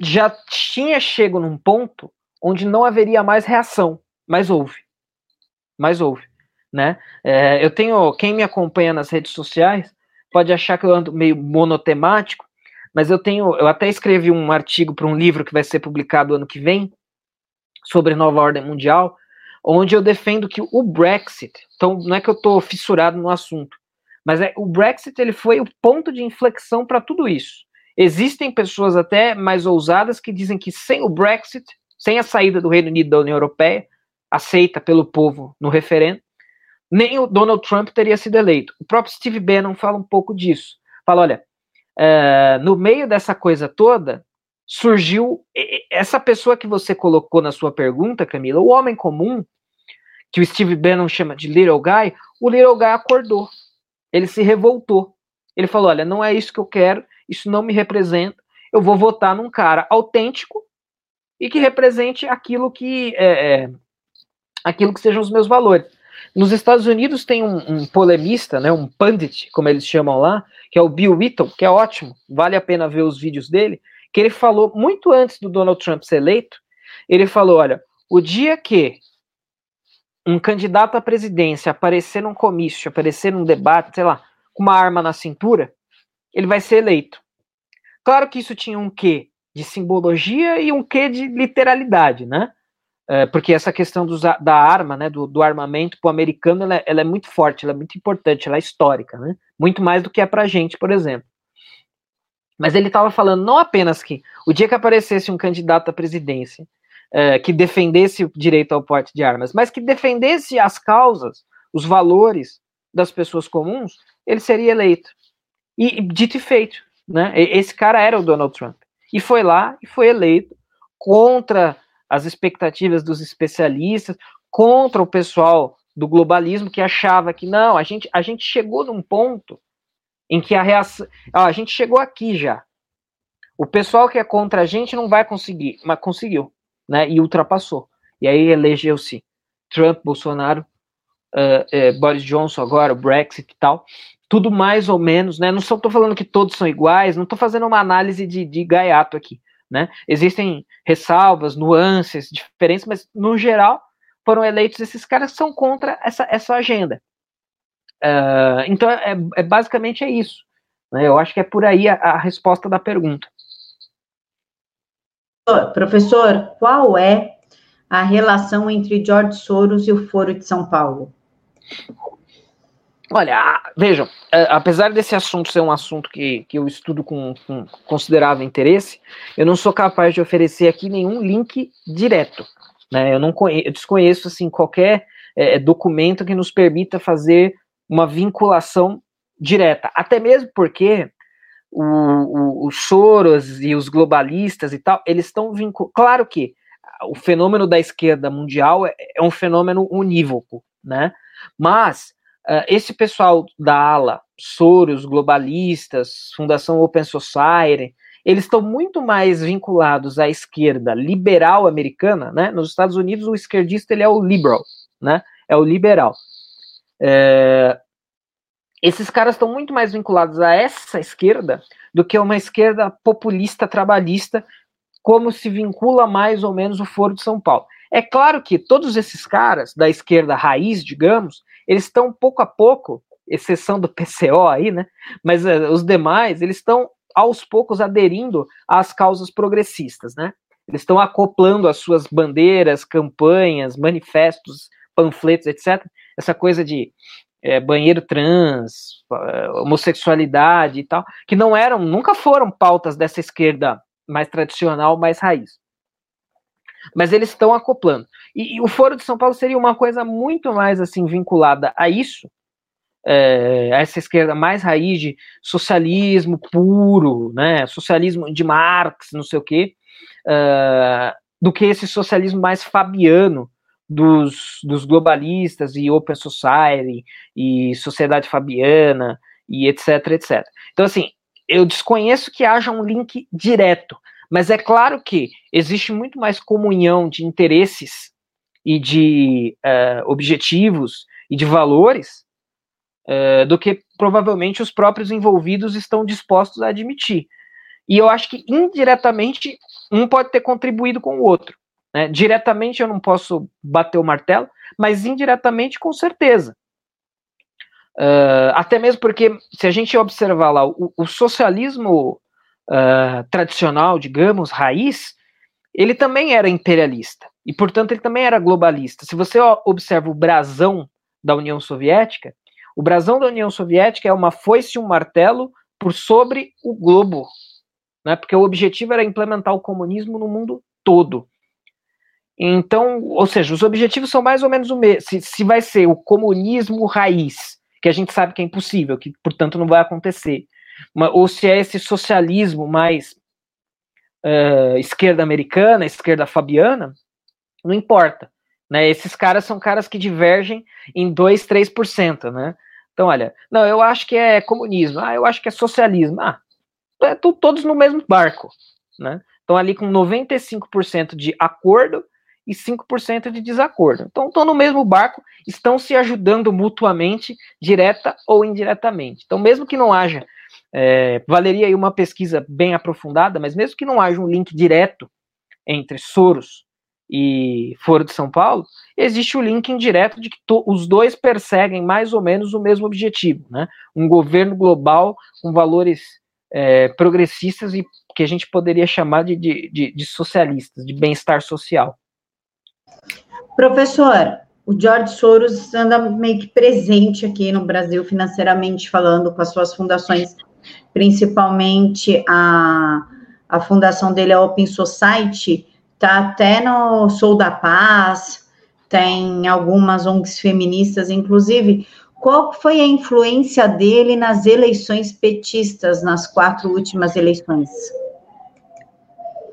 já tinha chego num ponto onde não haveria mais reação, mas houve. Mas houve, né? É, eu tenho, quem me acompanha nas redes sociais pode achar que eu ando meio monotemático, mas eu tenho, eu até escrevi um artigo para um livro que vai ser publicado ano que vem sobre nova ordem mundial, onde eu defendo que o Brexit, então não é que eu estou fissurado no assunto, mas é o Brexit ele foi o ponto de inflexão para tudo isso. Existem pessoas até mais ousadas que dizem que sem o Brexit, sem a saída do Reino Unido da União Europeia, aceita pelo povo no referendo, nem o Donald Trump teria sido eleito. O próprio Steve Bannon fala um pouco disso. Fala, olha, uh, no meio dessa coisa toda, surgiu essa pessoa que você colocou na sua pergunta, Camila, o homem comum, que o Steve Bannon chama de little guy, o little guy acordou. Ele se revoltou. Ele falou: olha, não é isso que eu quero, isso não me representa. Eu vou votar num cara autêntico e que represente aquilo que é, é aquilo que sejam os meus valores. Nos Estados Unidos tem um, um, polemista, né, um pundit, como eles chamam lá, que é o Bill Whittle, que é ótimo, vale a pena ver os vídeos dele, que ele falou muito antes do Donald Trump ser eleito, ele falou, olha, o dia que um candidato à presidência aparecer num comício, aparecer num debate, sei lá, com uma arma na cintura, ele vai ser eleito. Claro que isso tinha um quê de simbologia e um quê de literalidade, né? É, porque essa questão do, da arma, né, do, do armamento para o americano, ela, é, ela, é muito forte, ela é muito importante, ela é histórica, né? Muito mais do que é para a gente, por exemplo. Mas ele estava falando não apenas que o dia que aparecesse um candidato à presidência é, que defendesse o direito ao porte de armas, mas que defendesse as causas, os valores das pessoas comuns, ele seria eleito. E dito e feito, né? Esse cara era o Donald Trump. E foi lá e foi eleito contra as expectativas dos especialistas, contra o pessoal do globalismo que achava que não, a gente, a gente chegou num ponto em que a reação. Ó, a gente chegou aqui já. O pessoal que é contra a gente não vai conseguir, mas conseguiu né, e ultrapassou. E aí elegeu-se Trump, Bolsonaro, uh, uh, Boris Johnson agora, o Brexit e tal, tudo mais ou menos, né? Não estou falando que todos são iguais, não estou fazendo uma análise de, de gaiato aqui, né? Existem ressalvas, nuances, diferenças, mas no geral foram eleitos esses caras que são contra essa, essa agenda. Uh, então, é, é, basicamente é isso. Né? Eu acho que é por aí a, a resposta da pergunta. Professor, qual é a relação entre George Soros e o Foro de São Paulo? Olha, vejam, é, apesar desse assunto ser um assunto que, que eu estudo com, com considerável interesse, eu não sou capaz de oferecer aqui nenhum link direto. Né? Eu, não eu desconheço assim, qualquer é, documento que nos permita fazer uma vinculação direta. Até mesmo porque o, o, o Soros e os globalistas e tal, eles estão vinculados. Claro que o fenômeno da esquerda mundial é, é um fenômeno unívoco, né? Mas uh, esse pessoal da ala, Soros, globalistas, Fundação Open Society, eles estão muito mais vinculados à esquerda liberal americana, né? Nos Estados Unidos, o esquerdista ele é o liberal, né? É o liberal. É, esses caras estão muito mais vinculados a essa esquerda do que uma esquerda populista trabalhista, como se vincula mais ou menos o Foro de São Paulo. É claro que todos esses caras da esquerda raiz, digamos, eles estão pouco a pouco, exceção do PCO aí, né? Mas uh, os demais, eles estão aos poucos aderindo às causas progressistas, né? Eles estão acoplando as suas bandeiras, campanhas, manifestos, panfletos, etc. Essa coisa de é, banheiro trans, homossexualidade e tal, que não eram, nunca foram pautas dessa esquerda mais tradicional, mais raiz. Mas eles estão acoplando. E, e, o Foro de São Paulo seria uma coisa muito mais assim vinculada a isso, é, a essa esquerda mais raiz de socialismo puro, né, socialismo de Marx, não sei o quê, uh, do que esse socialismo mais fabiano, dos, dos globalistas e Open Society e Sociedade Fabiana e etc, etc. Então, assim, eu desconheço que haja um link direto, Mas é claro que existe muito mais comunhão de interesses e de uh, objetivos e de valores uh, do que provavelmente os próprios envolvidos estão dispostos a admitir. E eu acho que indiretamente um pode ter contribuído com o outro. Né? Diretamente eu não posso bater o martelo, mas indiretamente com certeza. Uh, até mesmo porque, se a gente observar lá, o, o socialismo uh, tradicional, digamos, raiz, ele também era imperialista. E, portanto, ele também era globalista. Se você observa o brasão da União Soviética, o brasão da União Soviética é uma foice e um martelo por sobre o globo, né? porque o objetivo era implementar o comunismo no mundo todo. Então, ou seja, os objetivos são mais ou menos o mesmo. Se, se vai ser o comunismo raiz, que a gente sabe que é impossível, que portanto não vai acontecer, ou se é esse socialismo mais uh, esquerda americana, esquerda fabiana, não importa. Né? Esses caras são caras que divergem em 2, 3%, né? Então, olha, não, eu acho que é comunismo, ah, eu acho que é socialismo. Ah, é todos no mesmo barco, né? Estão ali com 95% de acordo e 5% de desacordo. Então, estão no mesmo barco, estão se ajudando mutuamente, direta ou indiretamente. Então, mesmo que não haja, é, valeria aí uma pesquisa bem aprofundada, mas mesmo que não haja um link direto entre Soros e Foro de São Paulo, existe o link indireto de que os dois perseguem mais ou menos o mesmo objetivo, né? Um governo global com valores é, progressistas e que a gente poderia chamar de, de, de, de socialistas, de bem-estar social. Professor, o George Soros anda meio que presente aqui no Brasil financeiramente falando com as suas fundações, principalmente a, a fundação dele, a Open Society, tá até no Sou da Paz, tem algumas ONGs feministas, inclusive. Qual foi a influência dele nas eleições petistas, nas quatro últimas eleições?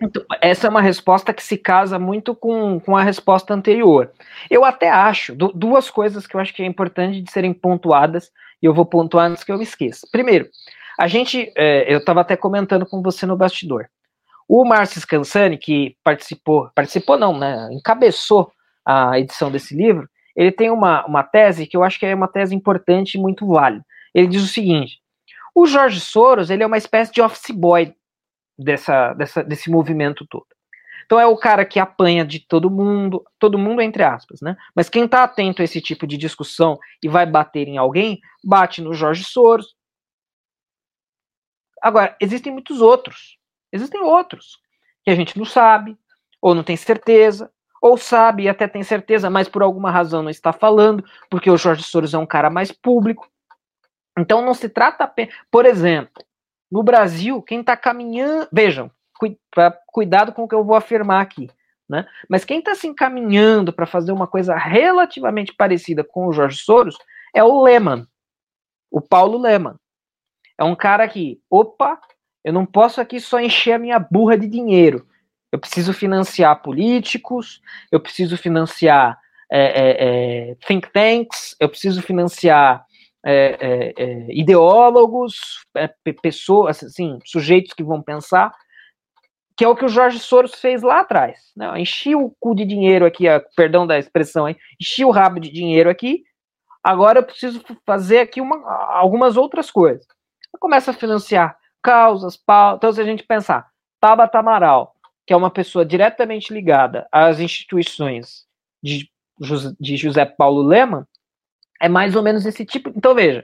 Então, essa é uma resposta que se casa muito com, com a resposta anterior. Eu até acho, du duas coisas que eu acho que é importante de serem pontuadas, e eu vou pontuar antes que eu me esqueça. Primeiro, a gente, é, eu estava até comentando com você no bastidor. O Márcio Scansani, que participou, participou não, né, encabeçou a edição desse livro, ele tem uma, uma tese que eu acho que é uma tese importante e muito válida. Ele diz o seguinte, o Jorge Soros, ele é uma espécie de office boy dessa, dessa, desse movimento todo. Então é o cara que apanha de todo mundo, todo mundo entre aspas, né? Mas quem está atento a esse tipo de discussão e vai bater em alguém, bate no Jorge Soros. Agora, existem muitos outros Existem outros que a gente não sabe, ou não tem certeza, ou sabe e até tem certeza, mas por alguma razão não está falando, porque o Jorge Soros é um cara mais público. Então não se trata apenas. Por exemplo, no Brasil, quem está caminhando. Vejam, cu... cuidado com o que eu vou afirmar aqui. Né? Mas quem está se encaminhando para fazer uma coisa relativamente parecida com o Jorge Soros é o Lehman, o Paulo Lehman. É um cara que, opa, eu não posso aqui só encher a minha burra de dinheiro. Eu preciso financiar políticos, eu preciso financiar é, é, é, think tanks, eu preciso financiar é, é, é, ideólogos, pessoas, assim, sujeitos que vão pensar, que é o que o Jorge Soros fez lá atrás. Né? Enchi o cu de dinheiro aqui, perdão da expressão, enchi o rabo de dinheiro aqui, agora eu preciso fazer aqui uma, algumas outras coisas. Eu começo a financiar causas. Então, se a gente pensar, Tabata Amaral, que é uma pessoa diretamente ligada às instituições de, de José Paulo Leman, é mais ou menos esse tipo. Então, veja,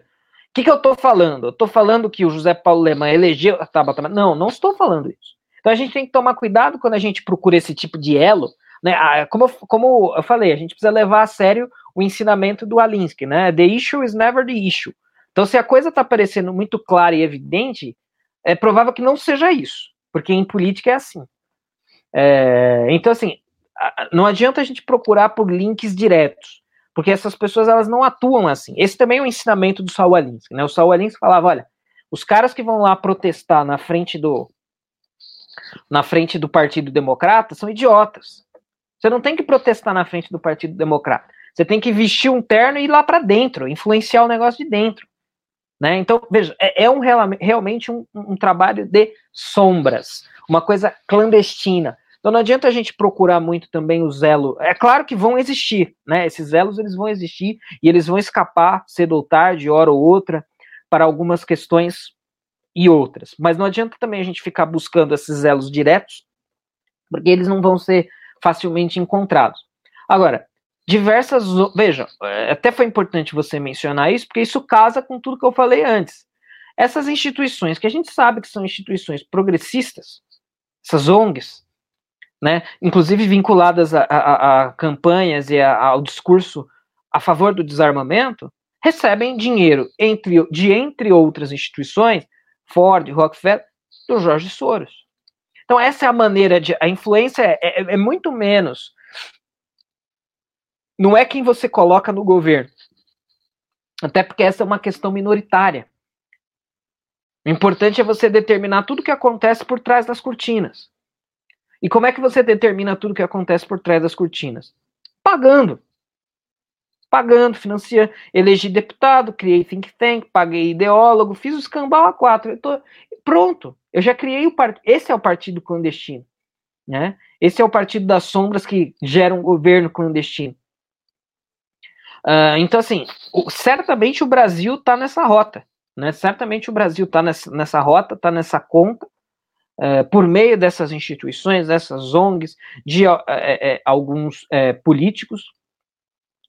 o que, que eu estou falando? Eu estou falando que o José Paulo Leman elegeu a Tabata Amaral? Não, não estou falando isso. Então, a gente tem que tomar cuidado quando a gente procura esse tipo de elo. Né? Como, como eu falei, a gente precisa levar a sério o ensinamento do Alinsky, né? The issue is never the issue. Então, se a coisa está parecendo muito clara e evidente, é provável que não seja isso, porque em política é assim. É, então, assim, não adianta a gente procurar por links diretos, porque essas pessoas elas não atuam assim. Esse também é o um ensinamento do Saul Alinsky, né? O Saul Alinsky falava, olha, os caras que vão lá protestar na frente do na frente do Partido Democrata são idiotas. Você não tem que protestar na frente do Partido Democrata. Você tem que vestir um terno e ir lá para dentro, influenciar o negócio de dentro. Né? Então, veja, é, é um, realmente um, um trabalho de sombras, uma coisa clandestina. Então não adianta a gente procurar muito também o zelo. É claro que vão existir, né? Esses elos eles vão existir e eles vão escapar cedo ou tarde, hora ou outra, para algumas questões e outras. Mas não adianta também a gente ficar buscando esses elos diretos, porque eles não vão ser facilmente encontrados. Agora, diversas. Veja, é, até foi importante você mencionar isso, porque isso casa com tudo que eu falei antes. Essas instituições, que a gente sabe que são instituições progressistas, essas ONGs, né, inclusive vinculadas a, a, a campanhas e a, ao discurso a favor do desarmamento, recebem dinheiro entre, de entre outras instituições, Ford, Rockefeller, do Jorge Soros. Então essa é a maneira de a influência é, é, é muito menos não é quem você coloca no governo, até porque essa é uma questão minoritária. O importante é você determinar tudo o que acontece por trás das cortinas. E como é que você determina tudo o que acontece por trás das cortinas? Pagando. Pagando, financiando. Elegi deputado, criei think tank, paguei ideólogo, fiz o escambau a quatro. Tô... Pronto. Eu já criei o partido. Esse é o partido clandestino. Né? Esse é o partido das sombras que gera um governo clandestino. Uh, então, assim, o, certamente o Brasil está nessa rota. Né? Certamente o Brasil está nessa, nessa rota, está nessa conta, é, por meio dessas instituições, dessas ONGs, de é, alguns políticos.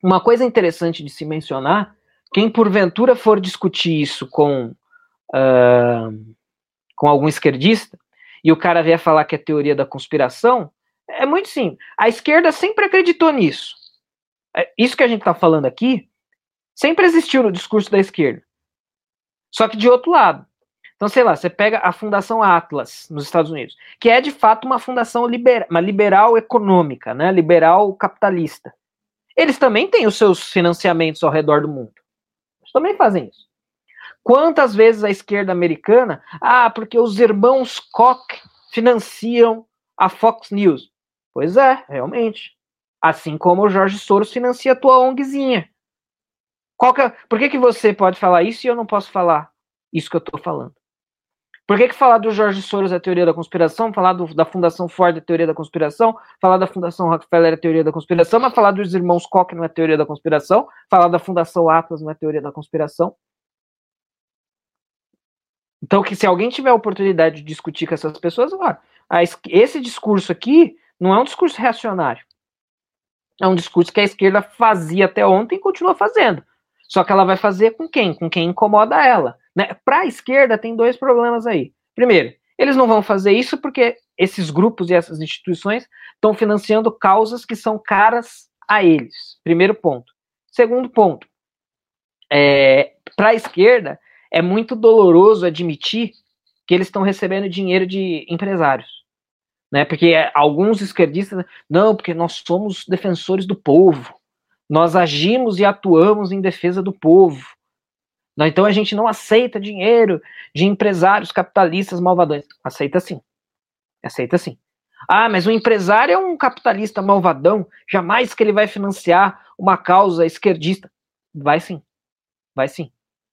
Uma coisa interessante de se mencionar, quem porventura for discutir isso com, uh, com algum esquerdista, e o cara vier falar que é teoria da conspiração, é muito simples. A esquerda sempre acreditou nisso. Isso que a gente está falando aqui sempre existiu no discurso da esquerda. Só que de outro lado. Então, sei lá, você pega a Fundação Atlas nos Estados Unidos, que é de fato uma fundação liberal, uma liberal econômica, né, liberal capitalista. Eles também têm os seus financiamentos ao redor do mundo. Eles também fazem isso. Quantas vezes a esquerda americana, ah, porque os irmãos Koch financiam a Fox News. Pois é, realmente. Assim como o Jorge Soros financia a tua ONGzinha. Qual que é, por que, que você pode falar isso e eu não posso falar isso que eu estou falando? Por que, que falar do Jorge Soros é a teoria da conspiração? Falar do, da Fundação Ford é a teoria da conspiração? Falar da Fundação Rockefeller é a teoria da conspiração? Mas falar dos irmãos Koch não é teoria da conspiração? Falar da Fundação Atlas não é teoria da conspiração? Então, que se alguém tiver a oportunidade de discutir com essas pessoas, esse discurso aqui não é um discurso reacionário. É um discurso que a esquerda fazia até ontem e continua fazendo. Só que ela vai fazer com quem? Com quem incomoda ela. Né? Para a esquerda, tem dois problemas aí. Primeiro, eles não vão fazer isso porque esses grupos e essas instituições estão financiando causas que são caras a eles. Primeiro ponto. Segundo ponto, é, para a esquerda, é muito doloroso admitir que eles estão recebendo dinheiro de empresários. Né? Porque alguns esquerdistas, não, porque nós somos defensores do povo, nós agimos e atuamos em defesa do povo. Né? Então a gente não aceita dinheiro de empresários capitalistas malvadões. Aceita sim. Aceita sim. Ah, mas o empresário é um capitalista malvadão, jamais que ele vai financiar uma causa esquerdista. Vai sim. Vai sim.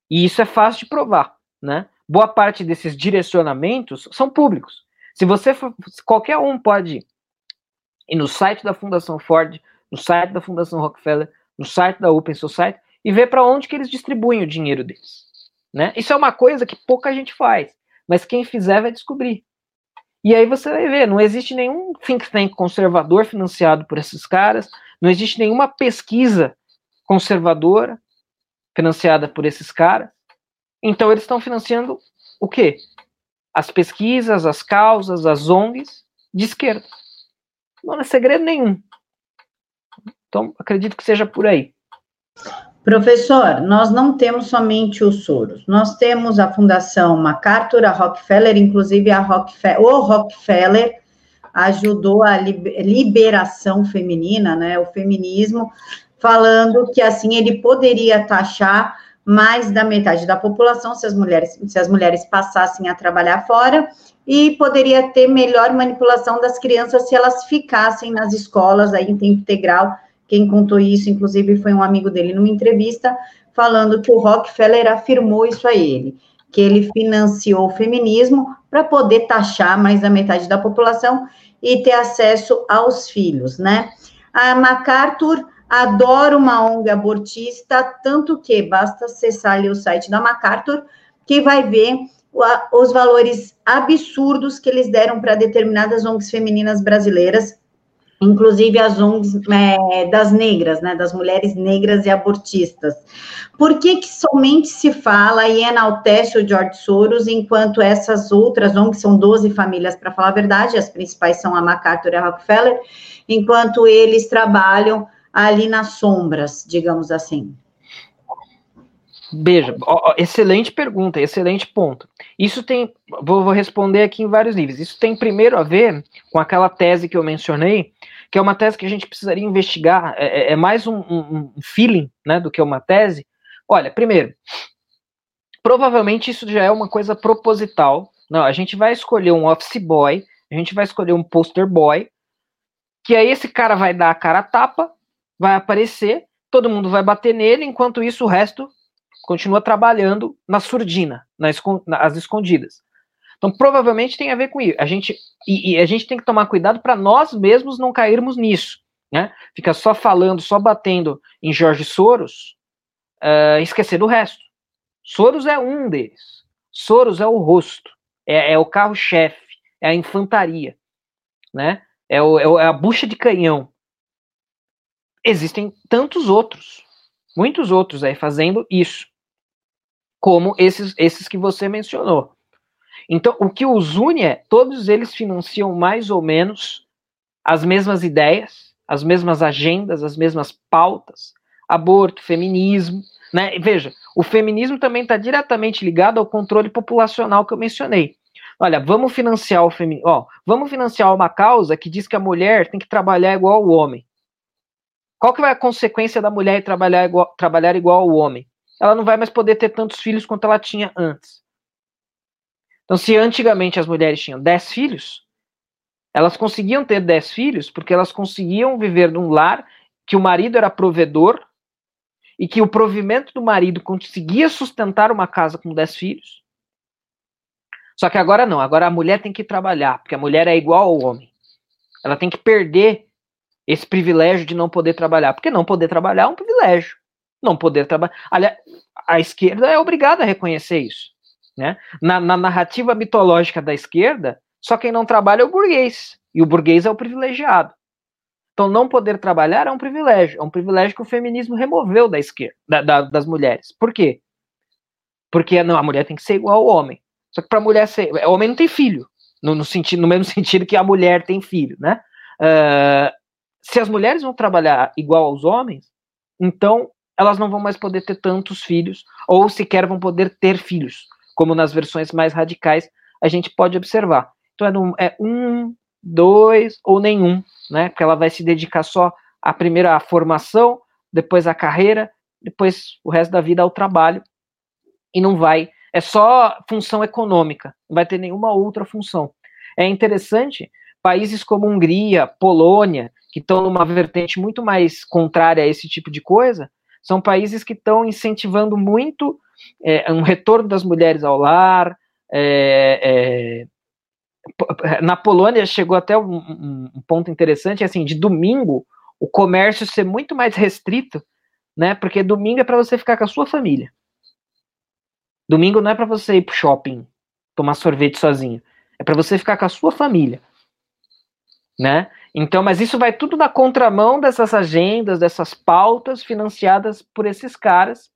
E isso é fácil de provar, né? Boa parte desses direcionamentos são públicos. Se você for, qualquer um pode ir no site da Fundação Ford, no site da Fundação Rockefeller, no site da Open Society e ver para onde que eles distribuem o dinheiro deles. Né? Isso é uma coisa que pouca gente faz, mas quem fizer vai descobrir. E aí você vai ver, não existe nenhum think tank conservador financiado por esses caras, não existe nenhuma pesquisa conservadora financiada por esses caras. Então eles estão financiando o quê? As pesquisas, as causas, as ONGs de esquerda. Não é segredo nenhum. Então, acredito que seja por aí. Professor, nós não temos somente o Soros, nós temos a Fundação MacArthur, a Rockefeller, inclusive a Rockefeller, o Rockefeller ajudou a liberação feminina, né, o feminismo, falando que assim ele poderia taxar mais da metade da população se as mulheres, se as mulheres passassem a trabalhar fora e poderia ter melhor manipulação das crianças se elas ficassem nas escolas aí em tempo integral Quem contou isso, inclusive, foi um amigo dele numa entrevista, falando que o Rockefeller afirmou isso a ele, que ele financiou o feminismo para poder taxar mais da metade da população e ter acesso aos filhos, né? A MacArthur adora uma ONG abortista, tanto que basta acessar ali o site da MacArthur, que vai ver os valores absurdos que eles deram para determinadas ONGs femininas brasileiras, inclusive as ONGs é, das negras, né, das mulheres negras e abortistas. Por que, que somente se fala e enaltece o George Soros, enquanto essas outras ONGs, são 12 famílias, para falar a verdade, as principais são a MacArthur e a Rockefeller, enquanto eles trabalham ali nas sombras, digamos assim? Ó, excelente pergunta, excelente ponto. Isso tem, vou, vou, responder aqui em vários níveis. Isso tem primeiro a ver com aquela tese que eu mencionei, que é uma tese que a gente precisaria investigar, é, é, é mais um, um, um, feeling, né, do que uma tese. Olha, primeiro, provavelmente isso já é uma coisa proposital. Não, a gente vai escolher um office boy, a gente vai escolher um poster boy, que aí esse cara vai dar a cara a tapa, vai aparecer, todo mundo vai bater nele, enquanto isso o resto continua trabalhando na surdina, nas, nas escondidas. Então, provavelmente tem a ver com isso. A gente, e, e a gente tem que tomar cuidado para nós mesmos não cairmos nisso. Né? Fica só falando, só batendo em Jorge Soros, uh, esquecer do resto. Soros é um deles. Soros é o rosto, é, é o carro-chefe, é a infantaria, né? É, o, é a bucha de canhão. Existem tantos outros, muitos outros aí fazendo isso como esses, esses que você mencionou. Então, o que os une é, todos eles financiam mais ou menos as mesmas ideias, as mesmas agendas, as mesmas pautas, aborto, feminismo, né? Veja, o feminismo também está diretamente ligado ao controle populacional que eu mencionei. Olha, vamos financiar o feminismo, vamos financiar uma causa que diz que a mulher tem que trabalhar igual ao homem. Qual que vai a consequência da mulher trabalhar igual, trabalhar igual ao homem? ela não vai mais poder ter tantos filhos quanto ela tinha antes. Então, se antigamente as mulheres tinham 10 filhos, elas conseguiam ter 10 filhos porque elas conseguiam viver num lar que o marido era provedor e que o provimento do marido conseguia sustentar uma casa com 10 filhos. Só que agora não, agora a mulher tem que trabalhar, porque a mulher é igual ao homem. Ela tem que perder esse privilégio de não poder trabalhar, porque não poder trabalhar é um privilégio não poder trabalhar. Aliás, a esquerda é obrigada a reconhecer isso. Né? Na, na, narrativa mitológica da esquerda, só quem não trabalha é o burguês. E o burguês é o privilegiado. Então, não poder trabalhar é um privilégio. É um privilégio que o feminismo removeu da esquerda, da, da, das mulheres. Por quê? Porque não, a mulher tem que ser igual ao homem. Só que para a mulher ser. O homem não tem filho. No, no, sentido, no mesmo sentido que a mulher tem filho. Né? Uh, se as mulheres vão trabalhar igual aos homens, então elas não vão mais poder ter tantos filhos, ou sequer vão poder ter filhos, como nas versões mais radicais a gente pode observar. Então é, no, é um, dois ou nenhum, né? Porque ela vai se dedicar só a primeira à formação, depois à carreira, depois o resto da vida ao trabalho, e não vai. É só função econômica, não vai ter nenhuma outra função. É interessante, países como Hungria, Polônia, que estão numa vertente muito mais contrária a esse tipo de coisa, são países que estão incentivando muito é, um retorno das mulheres ao lar. É, é, na Polônia chegou até um, um, ponto interessante, assim, de domingo o comércio ser muito mais restrito, né? Porque domingo é para você ficar com a sua família. Domingo não é para você ir pro shopping tomar sorvete sozinho, é para você ficar com a sua família, né? Então, mas isso vai tudo na contramão dessas agendas, dessas pautas financiadas por esses caras,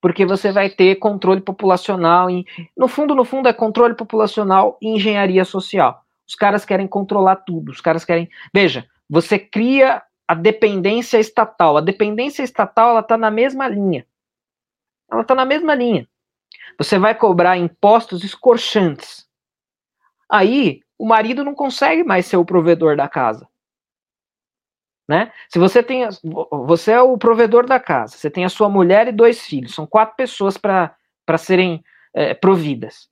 porque você vai ter controle populacional em, no fundo, no fundo é controle populacional e engenharia social. Os caras querem controlar tudo, os caras querem, veja, você cria a dependência estatal. A dependência estatal ela está na mesma linha. Ela está na mesma linha. Você vai cobrar impostos escorchantes. Aí o marido não consegue mais ser o provedor da casa. Né? Se você tem, você é o provedor da casa, você tem a sua mulher e dois filhos, são quatro pessoas para serem é, providas.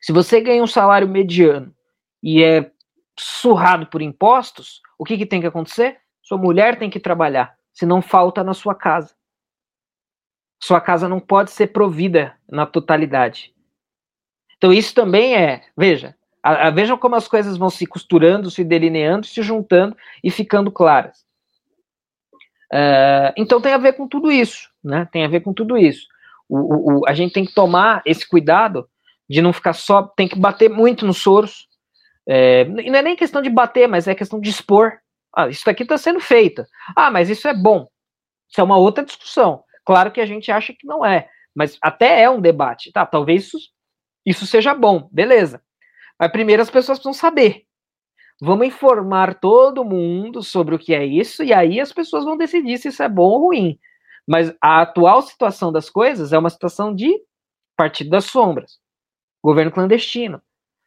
Se você ganha um salário mediano e é surrado por impostos, o que, que tem que acontecer? Sua mulher tem que trabalhar, senão falta na sua casa. Sua casa não pode ser provida na totalidade. Então isso também é, veja, a, a, vejam como as coisas vão se costurando, se delineando, se juntando e ficando claras. Uh, então tem a ver com tudo isso, né? Tem a ver com tudo isso. O, o, o, a gente tem que tomar esse cuidado de não ficar só, tem que bater muito nos soros. É, não é nem questão de bater, mas é questão de expor. Ah, isso aqui está sendo feito. Ah, mas isso é bom. Isso é uma outra discussão. Claro que a gente acha que não é, mas até é um debate. Tá, talvez isso, isso seja bom, beleza. Mas primeiro as pessoas precisam saber. Vamos informar todo mundo sobre o que é isso, e aí as pessoas vão decidir se isso é bom ou ruim. Mas a atual situação das coisas é uma situação de partido das sombras, governo clandestino.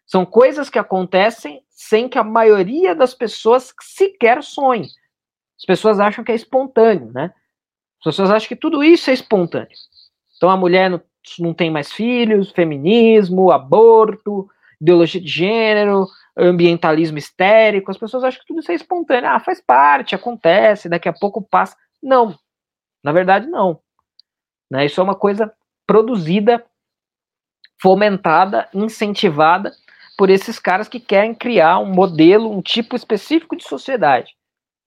São coisas que acontecem sem que a maioria das pessoas sequer sonhe. As pessoas acham que é espontâneo, né? As pessoas acham que tudo isso é espontâneo. Então a mulher não, não tem mais filhos, feminismo, aborto, ideologia de gênero, ambientalismo histérico. As pessoas acham que tudo isso é espontâneo. Ah, faz parte, acontece, daqui a pouco passa. Não, na verdade, não. Né? Isso é uma coisa produzida, fomentada, incentivada por esses caras que querem criar um modelo, um tipo específico de sociedade.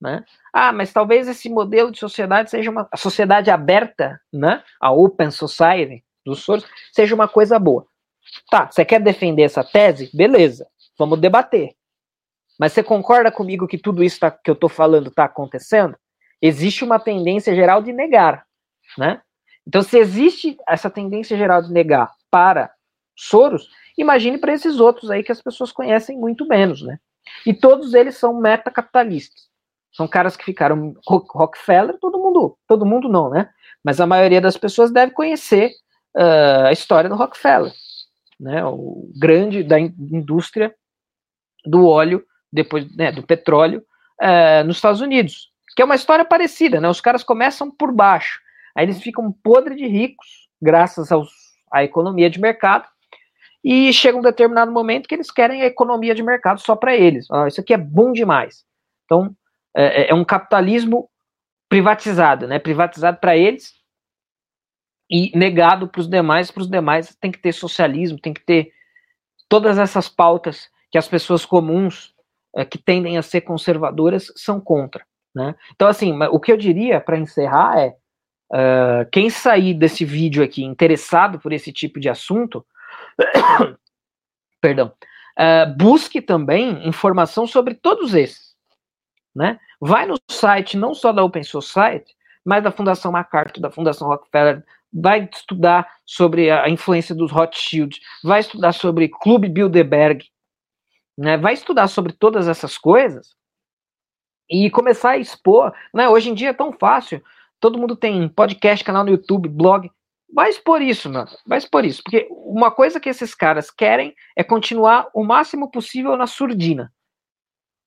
Né? Ah, mas talvez esse modelo de sociedade seja uma sociedade aberta, né? A open society dos Soros seja uma coisa boa. Tá, você quer defender essa tese? Beleza, vamos debater. Mas você concorda comigo que tudo isso tá, que eu estou falando está acontecendo? existe uma tendência geral de negar, né? Então, se existe essa tendência geral de negar para Soros, imagine para esses outros aí que as pessoas conhecem muito menos, né? E todos eles são metacapitalistas. São caras que ficaram Rockefeller, todo mundo, todo mundo não, né? Mas a maioria das pessoas deve conhecer uh, a história do Rockefeller, né? O grande da indústria do óleo, depois né, do petróleo, uh, nos Estados Unidos que é uma história parecida, né? Os caras começam por baixo, aí eles ficam podre de ricos, graças aos, à economia de mercado, e chega um determinado momento que eles querem a economia de mercado só para eles. Ah, isso aqui é bom demais. Então, é, é, é um capitalismo privatizado, né? Privatizado para eles e negado para os demais. Para os demais tem que ter socialismo, tem que ter todas essas pautas que as pessoas comuns é, que tendem a ser conservadoras são contra. Né? Então, assim, o que eu diria para encerrar é: uh, quem sair desse vídeo aqui interessado por esse tipo de assunto, perdão, uh, busque também informação sobre todos esses. Né? Vai no site não só da Open Society, mas da Fundação MacArthur, da Fundação Rockefeller, vai estudar sobre a influência dos Rothschild, vai estudar sobre Clube Bilderberg, né? vai estudar sobre todas essas coisas e começar a expor, né? Hoje em dia é tão fácil, todo mundo tem podcast, canal no YouTube, blog, vai expor isso, mano, vai expor isso, porque uma coisa que esses caras querem é continuar o máximo possível na surdina.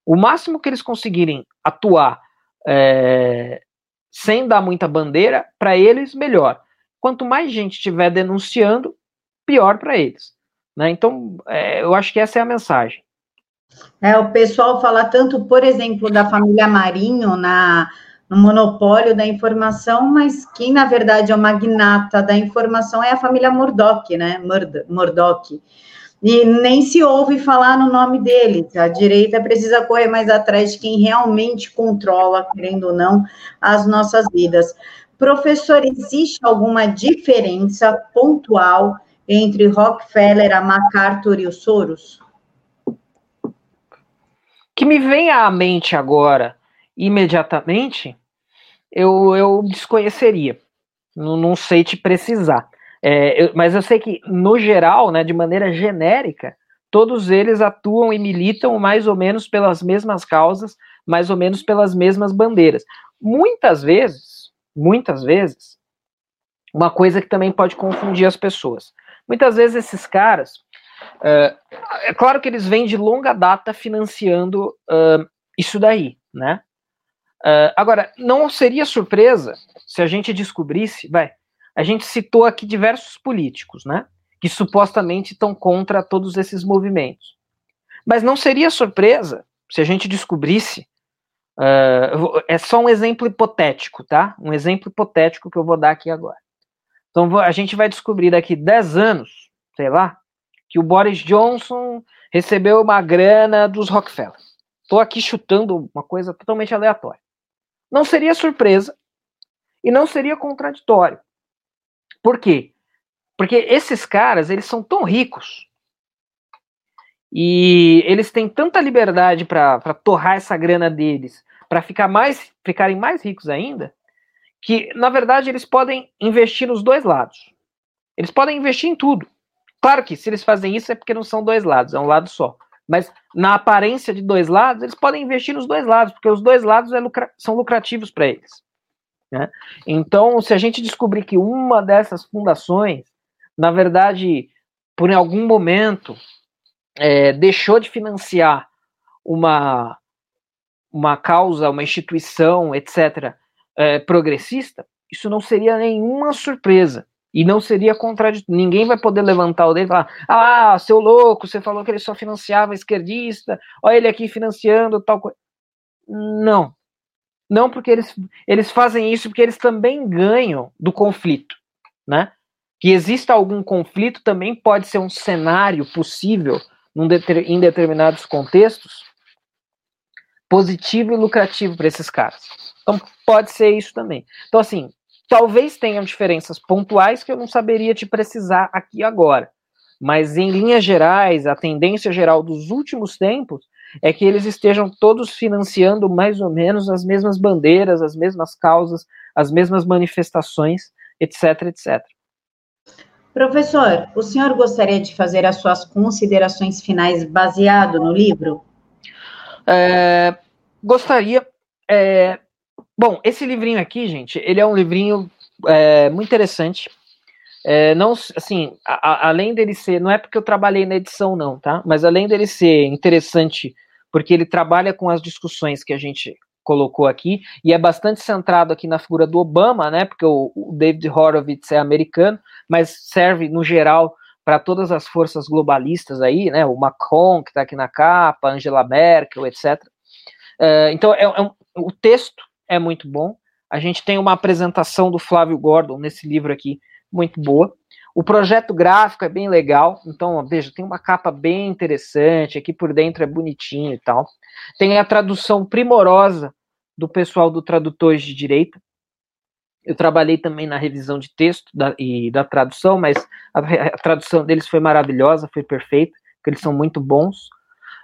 O máximo que eles conseguirem atuar é, sem dar muita bandeira, para eles, melhor. Quanto mais gente estiver denunciando, pior para eles. Né? Então, é, eu acho que essa é a mensagem. É, o pessoal fala tanto, por exemplo, da família Marinho na, no monopólio da informação, mas quem, na verdade, é o magnata da informação é a família Murdoch, né? Murdoch. E nem se ouve falar no nome deles. A direita precisa correr mais atrás de quem realmente controla, querendo ou não, as nossas vidas. Professor, existe alguma diferença pontual entre Rockefeller, a MacArthur e os Soros? que me vem à mente agora, imediatamente, eu, eu desconheceria. Não, não sei te precisar. É, eu, mas eu sei que, no geral, né, de maneira genérica, todos eles atuam e militam mais ou menos pelas mesmas causas, mais ou menos pelas mesmas bandeiras. Muitas vezes, muitas vezes, uma coisa que também pode confundir as pessoas. Muitas vezes esses caras, é, é claro que eles vêm de longa data financiando uh, isso daí, né? Uh, agora, não seria surpresa se a gente descobrisse, vai, a gente citou aqui diversos políticos, né? Que supostamente estão contra todos esses movimentos. Mas não seria surpresa se a gente descobrisse Uh, é só um exemplo hipotético, tá? Um exemplo hipotético que eu vou dar aqui agora. Então a gente vai descobrir daqui 10 anos, sei lá, que o Boris Johnson recebeu uma grana dos Rockefeller. Estou aqui chutando uma coisa totalmente aleatória. Não seria surpresa e não seria contraditório. Por quê? Porque esses caras, eles são tão ricos e eles têm tanta liberdade para torrar essa grana deles para ficar mais, ficarem mais ricos ainda, que na verdade eles podem investir nos dois lados. Eles podem investir em tudo. Claro que se eles fazem isso é porque não são dois lados, é um lado só. Mas na aparência de dois lados, eles podem investir nos dois lados, porque os dois lados é lucra são lucrativos para eles. Né? Então, se a gente descobrir que uma dessas fundações, na verdade, por algum momento, é, deixou de financiar uma uma causa, uma instituição, etc., é, progressista, isso não seria nenhuma surpresa. E não seria contraditório. Ninguém vai poder levantar o dedo e falar: ah, seu louco, você falou que ele só financiava esquerdista, olha ele aqui financiando tal coisa. Não. Não, porque eles, eles fazem isso porque eles também ganham do conflito. Né? Que exista algum conflito também pode ser um cenário possível num em determinados contextos positivo e lucrativo para esses caras. Então pode ser isso também. Então, assim, talvez tenham diferenças pontuais que eu não saberia te precisar aqui agora. Mas em linhas gerais, a tendência geral dos últimos tempos é que eles estejam todos financiando mais ou menos as mesmas bandeiras, as mesmas causas, as mesmas manifestações, etc, etc. Professor, o senhor gostaria de fazer as suas considerações finais baseado no livro? É, gostaria. É, bom, esse livrinho aqui, gente, ele é um livrinho é, muito interessante. É, não, assim, a, a, além dele ser, não é porque eu trabalhei na edição, não, tá? Mas além dele ser interessante, porque ele trabalha com as discussões que a gente colocou aqui, e é bastante centrado aqui na figura do Obama, né? Porque o, o David Horowitz é americano, mas serve no geral para todas as forças globalistas aí, né? O Macron, que está aqui na capa, Angela Merkel, etc. Uh, então, é, é um, o texto é muito bom. A gente tem uma apresentação do Flávio Gordon nesse livro aqui, muito boa. O projeto gráfico é bem legal, então, veja, tem uma capa bem interessante, aqui por dentro é bonitinho e tal. Tem a tradução primorosa do pessoal do Tradutores de Direita, eu trabalhei também na revisão de texto da, e da tradução, mas a, a, tradução deles foi maravilhosa, foi perfeita, porque eles são muito bons.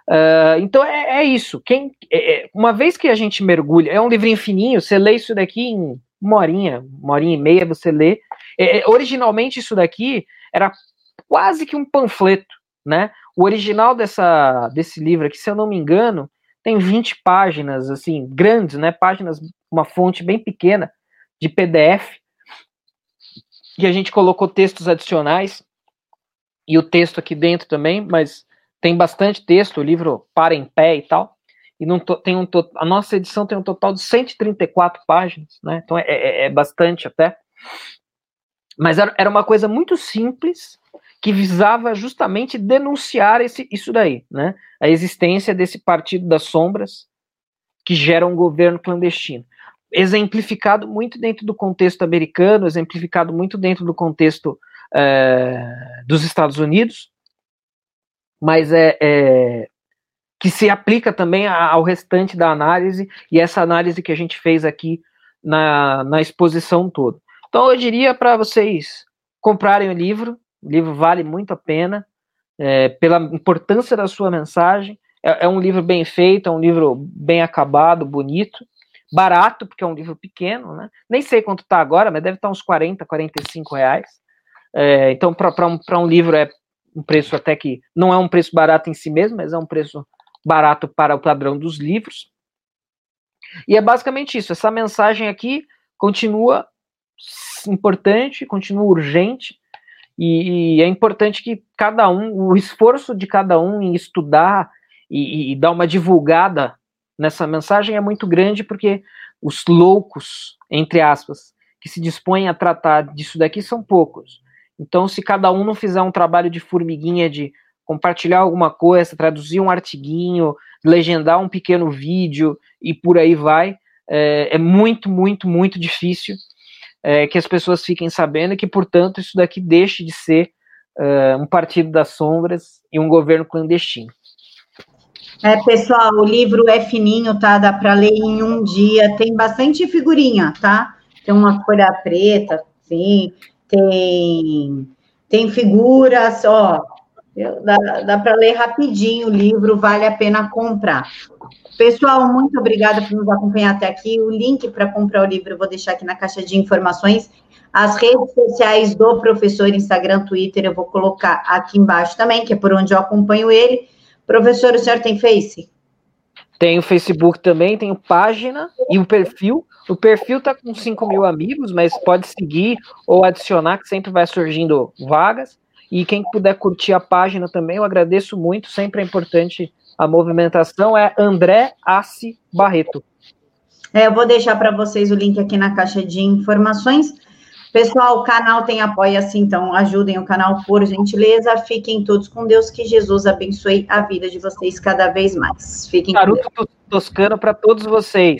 Uh, então é, é, isso. Quem, é, é, uma vez que a gente mergulha, é um livrinho fininho, você lê isso daqui em uma horinha, uma horinha e meia, você lê. É, é, originalmente isso daqui era quase que um panfleto, né? O original dessa, desse livro aqui, se eu não me engano, tem 20 páginas, assim, grandes, né? Páginas, uma fonte bem pequena de PDF, e a gente colocou textos adicionais, e o texto aqui dentro também, mas tem bastante texto, o livro para em pé e tal, e não tem um a nossa edição tem um total de 134 páginas, né? Então é, é, é bastante até. Mas era, era uma coisa muito simples que visava justamente denunciar esse, isso daí, né? A existência desse partido das sombras que gera um governo clandestino exemplificado muito dentro do contexto americano, exemplificado muito dentro do contexto é, dos Estados Unidos, mas é, é, que se aplica também ao restante da análise e essa análise que a gente fez aqui na, na exposição toda. Então eu diria para vocês comprarem o livro, o livro vale muito a pena, é, pela importância da sua mensagem. É, é, um livro bem feito, é um livro bem acabado, bonito, barato, porque é um livro pequeno, né? Nem sei quanto está agora, mas deve estar tá uns 40, 45 reais. É, então, para um, um livro é um preço até que não é um preço barato em si mesmo, mas é um preço barato para o padrão dos livros. E é basicamente isso. Essa mensagem aqui continua importante, continua urgente, e, e é importante que cada um, o esforço de cada um em estudar e, e dar uma divulgada nessa mensagem é muito grande porque os loucos, entre aspas, que se dispõem a tratar disso daqui são poucos. Então, se cada um não fizer um trabalho de formiguinha de compartilhar alguma coisa, traduzir um artiguinho, legendar um pequeno vídeo e por aí vai. É, é muito, muito, muito difícil é, que as pessoas fiquem sabendo e que, portanto, isso daqui deixe de ser uh, um partido das sombras e um governo clandestino. É, pessoal, o livro é fininho, tá? Dá para ler em um dia. Tem bastante figurinha, tá? Tem uma folha preta, sim. Tem, tem figuras, ó. Dá, dá para ler rapidinho o livro, vale a pena comprar. Pessoal, muito obrigada por nos acompanhar até aqui. O link para comprar o livro eu vou deixar aqui na caixa de informações. As redes sociais do professor, Instagram, Twitter, eu vou colocar aqui embaixo também, que é por onde eu acompanho ele. Professor, o senhor tem Face? Tenho Facebook também, tenho página e o perfil. O perfil tá com 5 mil amigos, mas pode seguir ou adicionar, que sempre vai surgindo vagas. E quem puder curtir a página também, eu agradeço muito. Sempre é importante a movimentação. É André Assi Barreto. É, eu vou deixar para vocês o link aqui na caixa de informações. Pessoal, o canal tem apoia-se, então ajudem o canal por gentileza. Fiquem todos com Deus, que Jesus abençoe a vida de vocês cada vez mais. Fiquem Naruto Toscano para todos vocês.